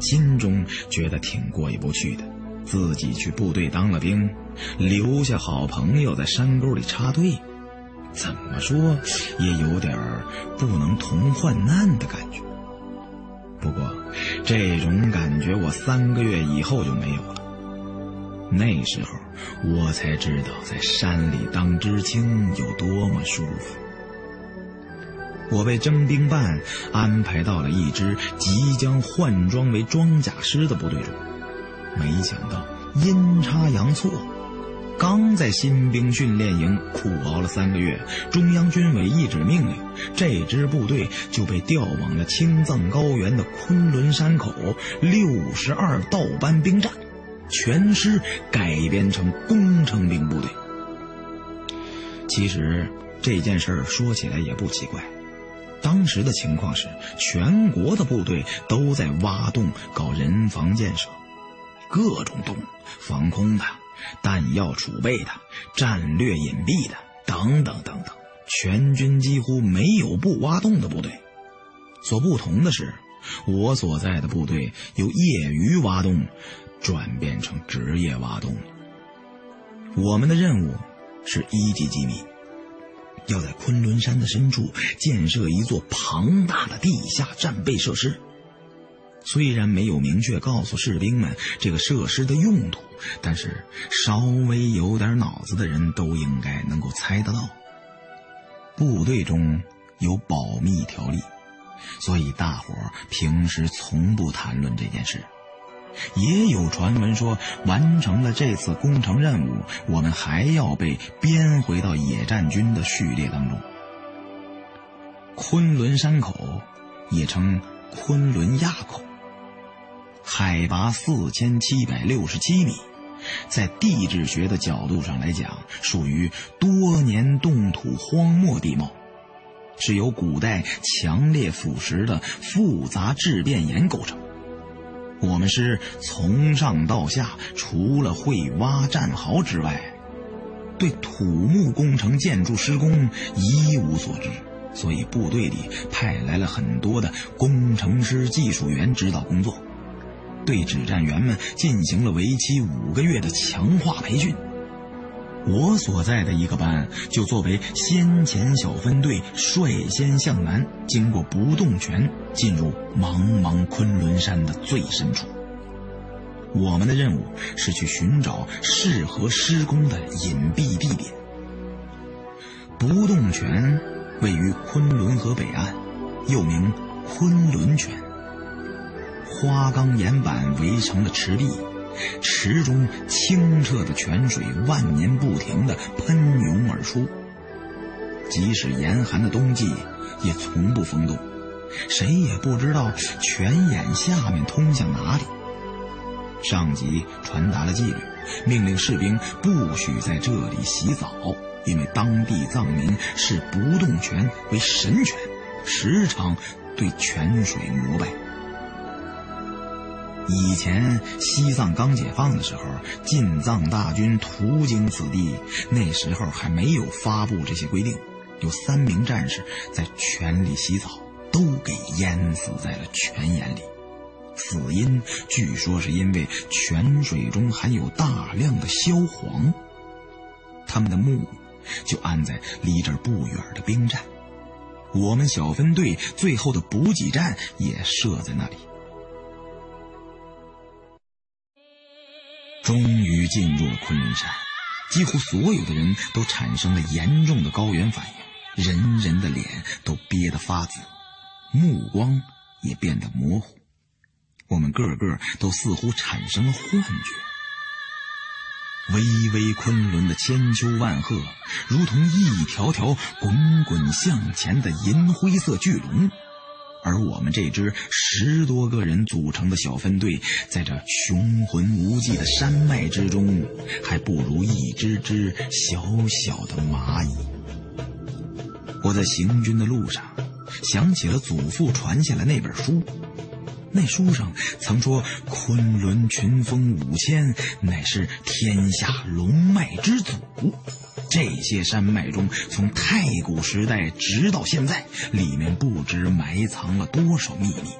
心中觉得挺过意不去的。自己去部队当了兵，留下好朋友在山沟里插队，怎么说也有点不能同患难的感觉。不过，这种感觉我三个月以后就没有了。那时候。我才知道，在山里当知青有多么舒服。我被征兵办安排到了一支即将换装为装甲师的部队中，没想到阴差阳错，刚在新兵训练营苦熬了三个月，中央军委一纸命令，这支部队就被调往了青藏高原的昆仑山口六十二道班兵站。全师改编成工程兵部队。其实这件事儿说起来也不奇怪。当时的情况是，全国的部队都在挖洞搞人防建设，各种洞，防空的、弹药储备的、战略隐蔽的等等等等，全军几乎没有不挖洞的部队。所不同的是，我所在的部队由业余挖洞转变成职业挖洞。我们的任务是一级机密。要在昆仑山的深处建设一座庞大的地下战备设施。虽然没有明确告诉士兵们这个设施的用途，但是稍微有点脑子的人都应该能够猜得到。部队中有保密条例，所以大伙平时从不谈论这件事。也有传闻说，完成了这次工程任务，我们还要被编回到野战军的序列当中。昆仑山口，也称昆仑垭口，海拔四千七百六十七米，在地质学的角度上来讲，属于多年冻土荒漠地貌，是由古代强烈腐蚀的复杂质变岩构成。我们师从上到下，除了会挖战壕之外，对土木工程建筑施工一无所知，所以部队里派来了很多的工程师、技术员指导工作，对指战员们进行了为期五个月的强化培训。我所在的一个班就作为先遣小分队，率先向南，经过不动泉，进入茫茫昆仑山的最深处。我们的任务是去寻找适合施工的隐蔽地点。不动泉位于昆仑河北岸，又名昆仑泉，花岗岩板围成了池壁。池中清澈的泉水万年不停地喷涌而出，即使严寒的冬季也从不封冻，谁也不知道泉眼下面通向哪里。上级传达了纪律，命令士兵不许在这里洗澡，因为当地藏民视不动泉为神泉，时常对泉水膜拜。以前西藏刚解放的时候，进藏大军途经此地，那时候还没有发布这些规定。有三名战士在泉里洗澡，都给淹死在了泉眼里。死因据说是因为泉水中含有大量的硝磺。他们的墓就安在离这儿不远的兵站，我们小分队最后的补给站也设在那里。终于进入了昆仑山，几乎所有的人都产生了严重的高原反应，人人的脸都憋得发紫，目光也变得模糊。我们个个都似乎产生了幻觉。巍巍昆仑的千秋万壑，如同一条条滚滚向前的银灰色巨龙。而我们这支十多个人组成的小分队，在这雄浑无际的山脉之中，还不如一只只小小的蚂蚁。我在行军的路上，想起了祖父传下来那本书。那书上曾说：“昆仑群峰五千，乃是天下龙脉之祖。这些山脉中，从太古时代直到现在，里面不知埋藏了多少秘密。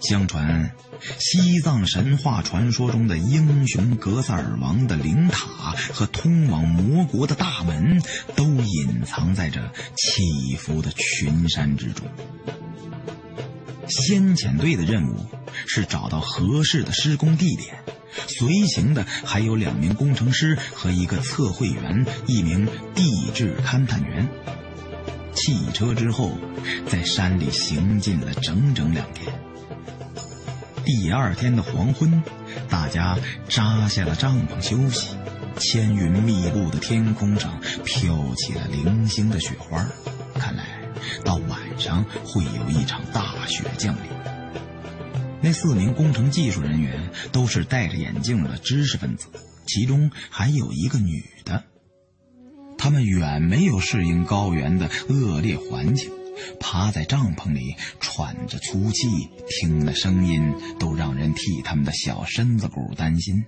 相传，西藏神话传说中的英雄格萨尔王的灵塔和通往魔国的大门，都隐藏在这起伏的群山之中。”先遣队的任务是找到合适的施工地点，随行的还有两名工程师和一个测绘员，一名地质勘探员。弃车之后，在山里行进了整整两天。第二天的黄昏，大家扎下了帐篷休息。千云密布的天空上飘起了零星的雪花，看来。到晚上会有一场大雪降临。那四名工程技术人员都是戴着眼镜的知识分子，其中还有一个女的。他们远没有适应高原的恶劣环境，趴在帐篷里喘着粗气，听了声音都让人替他们的小身子骨担心。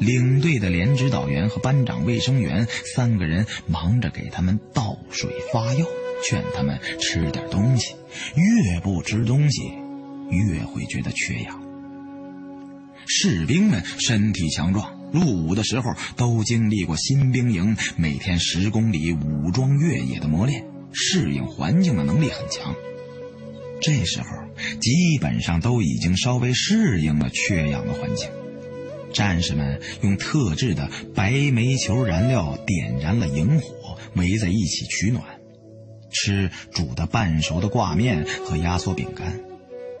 领队的连指导员和班长卫生员三个人忙着给他们倒水发药，劝他们吃点东西。越不吃东西，越会觉得缺氧。士兵们身体强壮，入伍的时候都经历过新兵营每天十公里武装越野的磨练，适应环境的能力很强。这时候基本上都已经稍微适应了缺氧的环境。战士们用特制的白煤球燃料点燃了营火，围在一起取暖，吃煮的半熟的挂面和压缩饼干。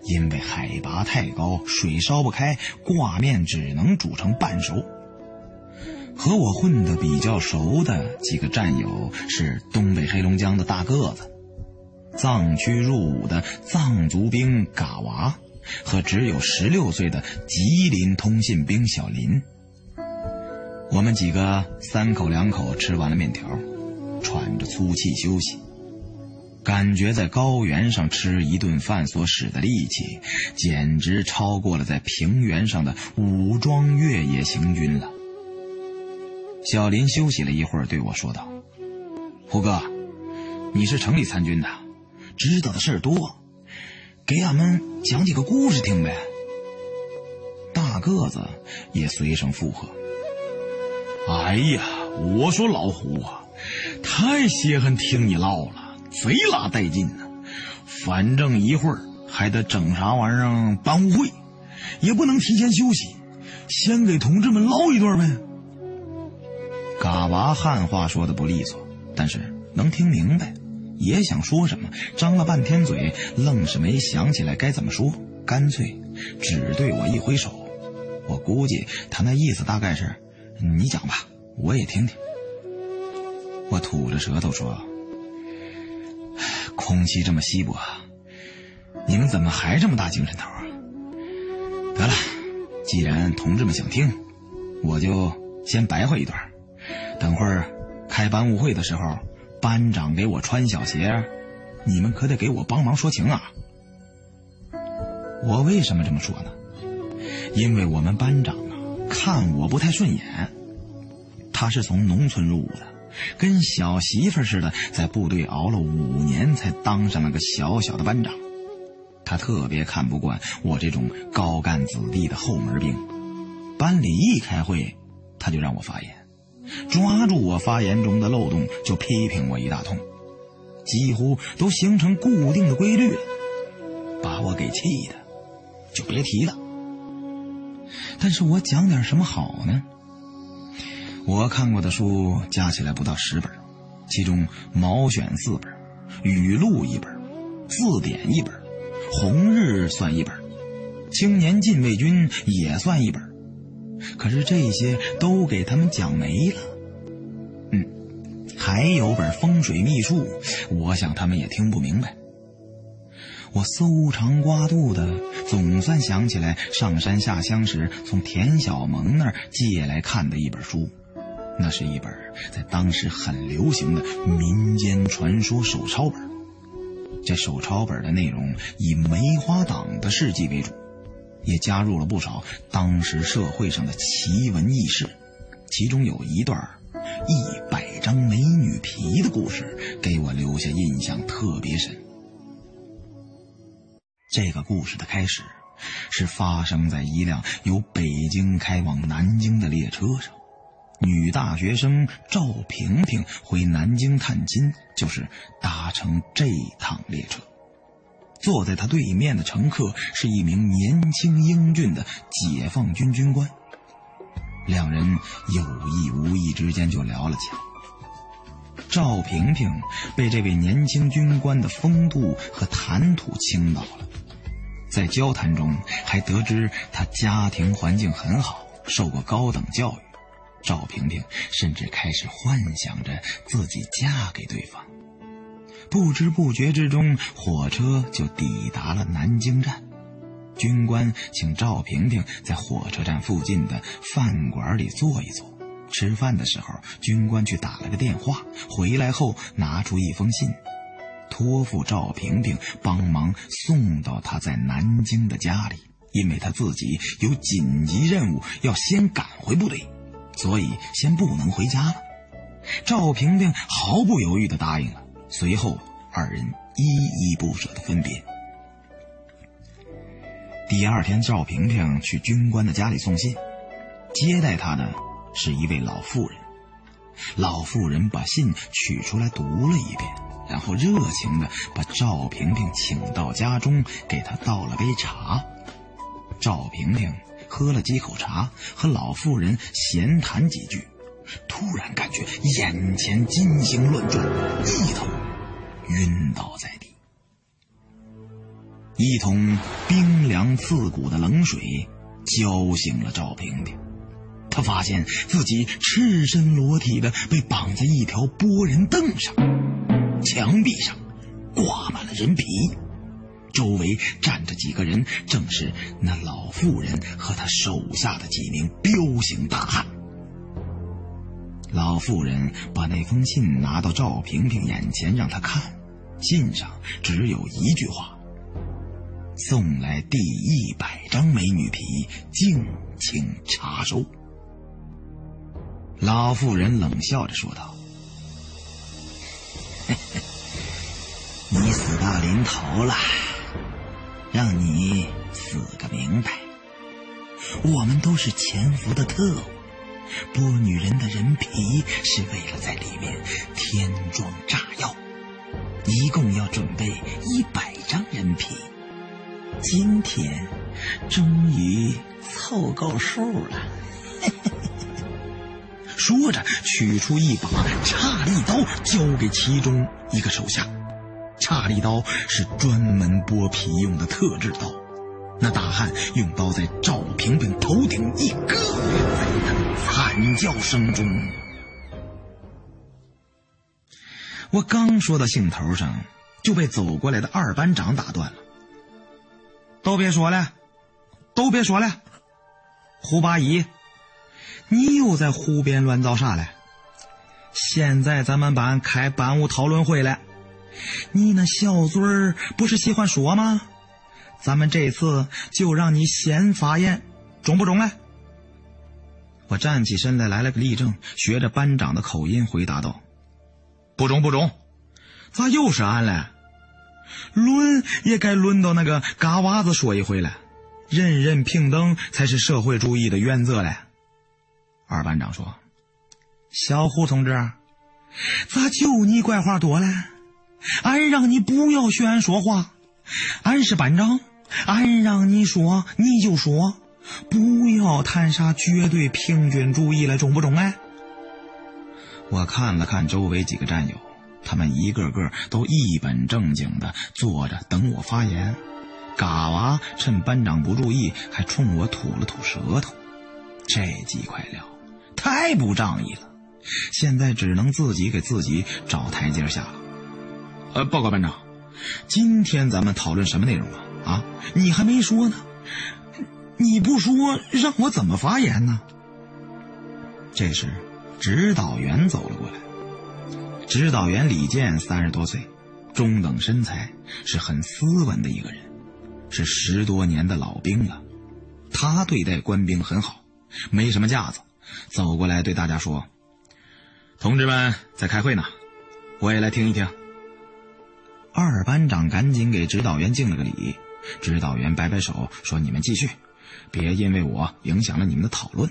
因为海拔太高，水烧不开，挂面只能煮成半熟。和我混得比较熟的几个战友是东北黑龙江的大个子，藏区入伍的藏族兵嘎娃。和只有十六岁的吉林通信兵小林，我们几个三口两口吃完了面条，喘着粗气休息。感觉在高原上吃一顿饭所使的力气，简直超过了在平原上的武装越野行军了。小林休息了一会儿，对我说道：“胡哥，你是城里参军的，知道的事儿多。”给俺们讲几个故事听呗。大个子也随声附和。哎呀，我说老胡啊，太稀罕听你唠了，贼拉带劲呢。反正一会儿还得整啥玩意儿班务会，也不能提前休息，先给同志们唠一段呗。嘎娃汉话说的不利索，但是能听明白。也想说什么，张了半天嘴，愣是没想起来该怎么说，干脆只对我一挥手。我估计他那意思大概是：“你讲吧，我也听听。”我吐着舌头说：“空气这么稀薄，你们怎么还这么大精神头啊？”得了，既然同志们想听，我就先白话一段。等会儿开班务会的时候。班长给我穿小鞋，你们可得给我帮忙说情啊！我为什么这么说呢？因为我们班长啊，看我不太顺眼。他是从农村入伍的，跟小媳妇似的，在部队熬了五年才当上了个小小的班长。他特别看不惯我这种高干子弟的后门兵。班里一开会，他就让我发言。抓住我发言中的漏洞就批评我一大通，几乎都形成固定的规律了，把我给气的，就别提了。但是我讲点什么好呢？我看过的书加起来不到十本，其中毛选四本，语录一本，字典一本，红日算一本，青年禁卫军也算一本。可是这些都给他们讲没了。嗯，还有本风水秘术，我想他们也听不明白。我搜肠刮肚的，总算想起来上山下乡时从田小萌那儿借来看的一本书，那是一本在当时很流行的民间传说手抄本。这手抄本的内容以梅花党的事迹为主。也加入了不少当时社会上的奇闻异事，其中有一段一百张美女皮的故事，给我留下印象特别深。这个故事的开始是发生在一辆由北京开往南京的列车上，女大学生赵萍萍回南京探亲，就是搭乘这趟列车。坐在他对面的乘客是一名年轻英俊的解放军军官，两人有意无意之间就聊了起来。赵萍萍被这位年轻军官的风度和谈吐倾倒了，在交谈中还得知他家庭环境很好，受过高等教育。赵平平甚至开始幻想着自己嫁给对方。不知不觉之中，火车就抵达了南京站。军官请赵平平在火车站附近的饭馆里坐一坐，吃饭的时候，军官去打了个电话，回来后拿出一封信，托付赵平平帮忙送到他在南京的家里，因为他自己有紧急任务要先赶回部队，所以先不能回家了。赵萍萍毫不犹豫地答应了。随后，二人依依不舍地分别。第二天，赵萍萍去军官的家里送信，接待她的是一位老妇人。老妇人把信取出来读了一遍，然后热情地把赵萍萍请到家中，给她倒了杯茶。赵萍萍喝了几口茶，和老妇人闲谈几句，突然感觉眼前金星乱转，一头晕倒在地。一桶冰凉刺骨的冷水浇醒了赵萍萍，她发现自己赤身裸体的被绑在一条拨人凳上，墙壁上挂满了人皮，周围站着几个人，正是那老妇人和她手下的几名彪形大汉。老妇人把那封信拿到赵萍萍眼前，让她看，信上只有一句话。送来第一百张美女皮，敬请查收。老妇人冷笑着说道：“你死到临头了，让你死个明白。我们都是潜伏的特务，剥女人的人皮是为了在里面添装炸药，一共要准备一百张人皮。”今天终于凑够数了，说着取出一把叉利刀，交给其中一个手下。叉利刀是专门剥皮用的特制刀。那大汉用刀在赵萍萍头顶一割，在他惨叫声中，我刚说到兴头上，就被走过来的二班长打断了。都别说了，都别说了，胡八一，你又在胡编乱造啥了？现在咱们班开班务讨论会了，你那小嘴儿不是喜欢说吗？咱们这次就让你先发言，中不中嘞？我站起身来，来了个立正，学着班长的口音回答道：“不中，不中，咋又是俺嘞？”轮也该轮到那个嘎娃子说一回了，人人平等才是社会主义的原则嘞。二班长说：“小胡同志，咋就你怪话多嘞？俺让你不要学俺说话，俺是班长，俺让你说你就说，不要谈啥绝对平均主义了，中不中哎？”我看了看周围几个战友。他们一个个都一本正经的坐着等我发言，嘎娃趁班长不注意，还冲我吐了吐舌头。这几块料太不仗义了，现在只能自己给自己找台阶下了。呃，报告班长，今天咱们讨论什么内容啊？啊，你还没说呢，你不说让我怎么发言呢？这时，指导员走了过来。指导员李健三十多岁，中等身材，是很斯文的一个人，是十多年的老兵了。他对待官兵很好，没什么架子，走过来对大家说：“同志们在开会呢，我也来听一听。”二班长赶紧给指导员敬了个礼，指导员摆摆手说：“你们继续，别因为我影响了你们的讨论。”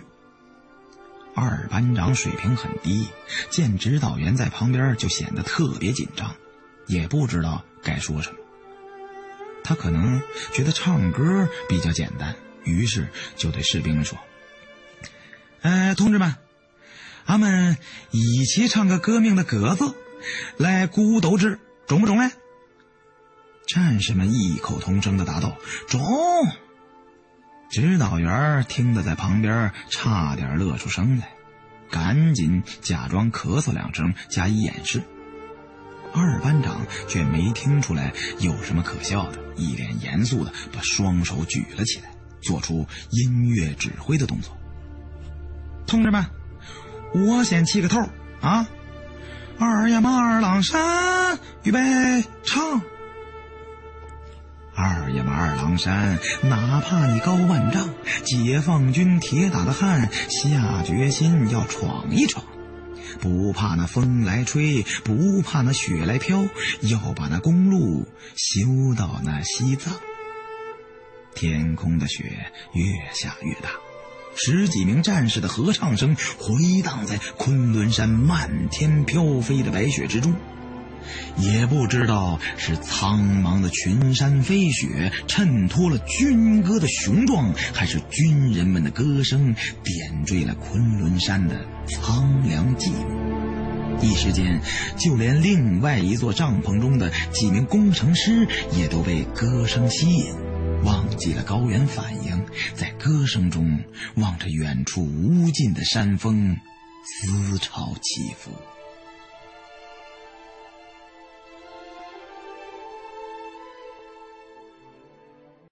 二班长水平很低，见指导员在旁边就显得特别紧张，也不知道该说什么。他可能觉得唱歌比较简单，于是就对士兵们说：“哎，同志们，俺们一起唱个革命的歌子，来鼓舞斗志，中不中嘞？”战士们异口同声的答道：“中。”指导员听得在旁边差点乐出声来，赶紧假装咳嗽两声加以掩饰。二班长却没听出来有什么可笑的，一脸严肃的把双手举了起来，做出音乐指挥的动作。同志们，我先起个头啊！二呀嘛二郎山，预备唱。二呀嘛二郎山，哪怕你高万丈，解放军铁打的汉，下决心要闯一闯。不怕那风来吹，不怕那雪来飘，要把那公路修到那西藏。天空的雪越下越大，十几名战士的合唱声回荡在昆仑山漫天飘飞的白雪之中。也不知道是苍茫的群山飞雪衬托了军歌的雄壮，还是军人们的歌声点缀了昆仑山的苍凉寂寞。一时间，就连另外一座帐篷中的几名工程师也都被歌声吸引，忘记了高原反应，在歌声中望着远处无尽的山峰，思潮起伏。